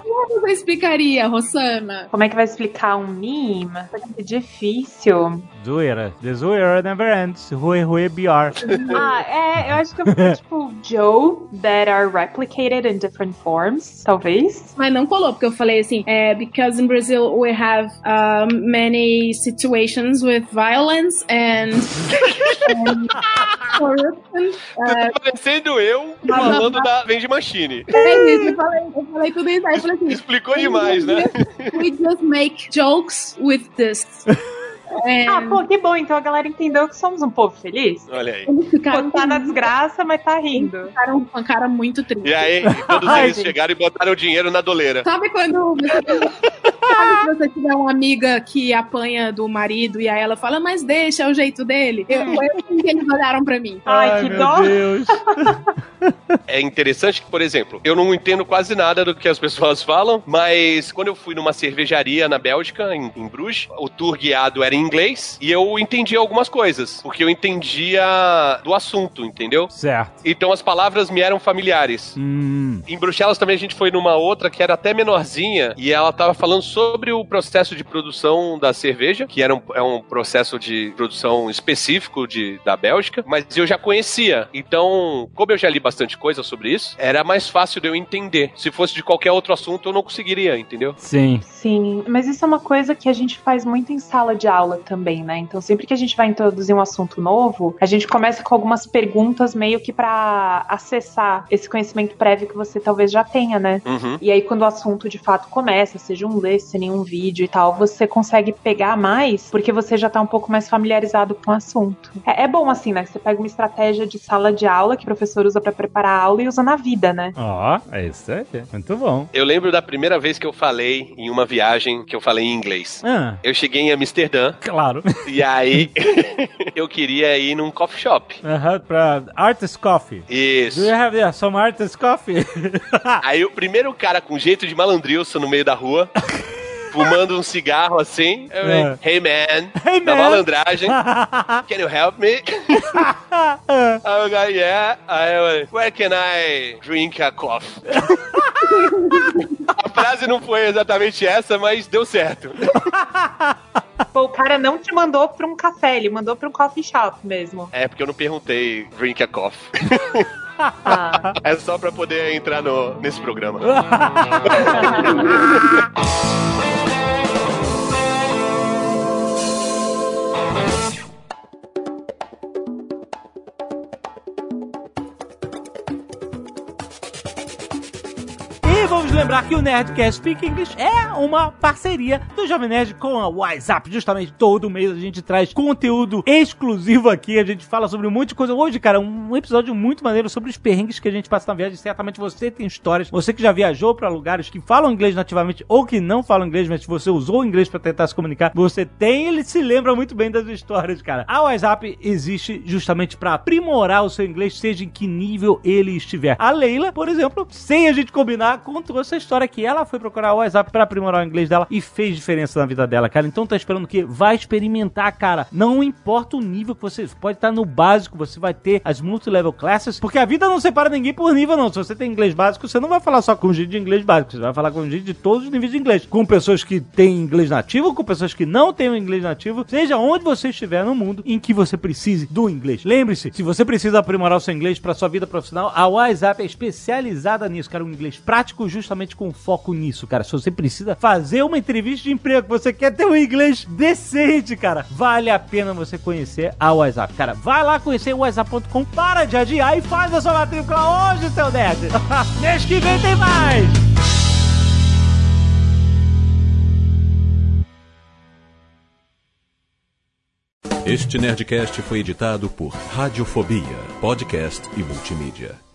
Como você explicaria, Rossana? Como é que vai explicar um meme? É difícil. zoeira. The zoeira never ends. Rue, rue, BR. Ah, é, eu acho que eu fui tipo Joe that are replicated in different forms, talvez. Mas não colou, porque eu falei assim, é, because in Brazil we have um, many situations with violence and, and corruption. Tá parecendo eu falando da Vende Machine. É isso, eu falei, eu falei tudo isso, aí eu falei assim, Explicou demais, né? we just make jokes with this. And Ah, pô, que bom. Então a galera entendeu que somos um povo feliz. Olha aí. eles ficaram, Pô, tá na desgraça, mas tá rindo. ficaram com a cara muito triste. E aí, todos Ai, eles gente. chegaram e botaram o dinheiro na doleira. Sabe quando você, sabe se você tiver uma amiga que apanha do marido e aí ela fala, mas deixa, é o jeito dele? Eu, foi assim que eles olharam pra mim. Ai, que meu dó. Deus. É interessante que, por exemplo, eu não entendo quase nada do que as pessoas falam, mas quando eu fui numa cervejaria na Bélgica, em, em Bruges, o tour guiado era em inglês e eu entendia algumas coisas, porque eu entendia do assunto, entendeu? Certo. Então as palavras me eram familiares. Hum. Em Bruxelas também a gente foi numa outra que era até menorzinha e ela tava falando sobre o processo de produção da cerveja, que era um, é um processo de produção específico de, da Bélgica, mas eu já conhecia. Então, como eu já li bastante coisa sobre isso, era mais fácil de eu entender. Se fosse de qualquer outro assunto, eu não conseguiria, entendeu? Sim. Sim, mas isso é uma coisa que a gente faz muito em sala de aula também, né? Então, sempre que a gente vai introduzir um assunto novo, a gente começa com algumas perguntas meio que para acessar esse conhecimento prévio que você talvez já tenha, né? Uhum. E aí, quando o assunto de fato começa, seja um listening, um vídeo e tal, você consegue pegar mais porque você já tá um pouco mais familiarizado com o assunto. É, é bom assim, né? Você pega uma estratégia de sala de aula que o professor usa para preparar a aula e usa na vida, né? Ó, é isso aí. Muito bom. Eu lembro da primeira vez que eu falei em uma viagem que eu falei em inglês. Ah, Eu cheguei em Amsterdã claro. e aí eu queria ir num coffee shop. Aham, pra Artist Coffee. Do Isso. you have there some Artist Coffee? Aí o primeiro cara com jeito de malandrilson no meio da rua, fumando um cigarro assim, eu falei, É. hey man, Hey, man. malandragem, can you help me? Aí o cara, yeah. Aí eu falei, where can I drink a coffee? a frase não foi exatamente essa, mas deu certo. Pô, o cara não te mandou pra um café, ele mandou pra um coffee shop mesmo. É, porque eu não perguntei drink a coffee. Ah. É só pra poder entrar no, nesse programa. Lembrar que o Nerdcast Speak English é uma parceria do Jovem Nerd com a WhatsApp. Justamente todo mês a gente traz conteúdo exclusivo aqui. A gente fala sobre um monte de coisa. Hoje, cara, um episódio muito maneiro sobre os perrengues que a gente passa na viagem. Certamente você tem histórias. Você que já viajou pra lugares que falam inglês nativamente ou que não falam inglês, mas você usou o inglês pra tentar se comunicar. Você tem, ele se lembra muito bem das histórias, cara. A WhatsApp existe justamente pra aprimorar o seu inglês, seja em que nível ele estiver. A Leila, por exemplo, sem a gente combinar, contou essa história que ela foi procurar o WhatsApp pra aprimorar o inglês dela e fez diferença na vida dela, cara. Então tá esperando o quê? Vai experimentar, cara. Não importa o nível que você pode estar no básico, você vai ter as multi-level classes, porque a vida não separa ninguém por nível, não. Se você tem inglês básico, você não vai falar só com gente de inglês básico, você vai falar com gente de todos os níveis de inglês. Com pessoas que têm inglês nativo, com pessoas que não têm o inglês nativo, seja onde você estiver no mundo em que você precise do inglês. Lembre-se, se você precisa aprimorar o seu inglês para sua vida profissional, a WhatsApp é especializada nisso, cara, um inglês prático justamente com foco nisso, cara. Se você precisa fazer uma entrevista de emprego, você quer ter um inglês decente, cara, vale a pena você conhecer a WhatsApp. Cara, vai lá conhecer o WhatsApp.com, para de adiar e faz a sua matrícula hoje, seu nerd. Mês que vem tem mais! Este Nerdcast foi editado por Radiofobia, podcast e multimídia.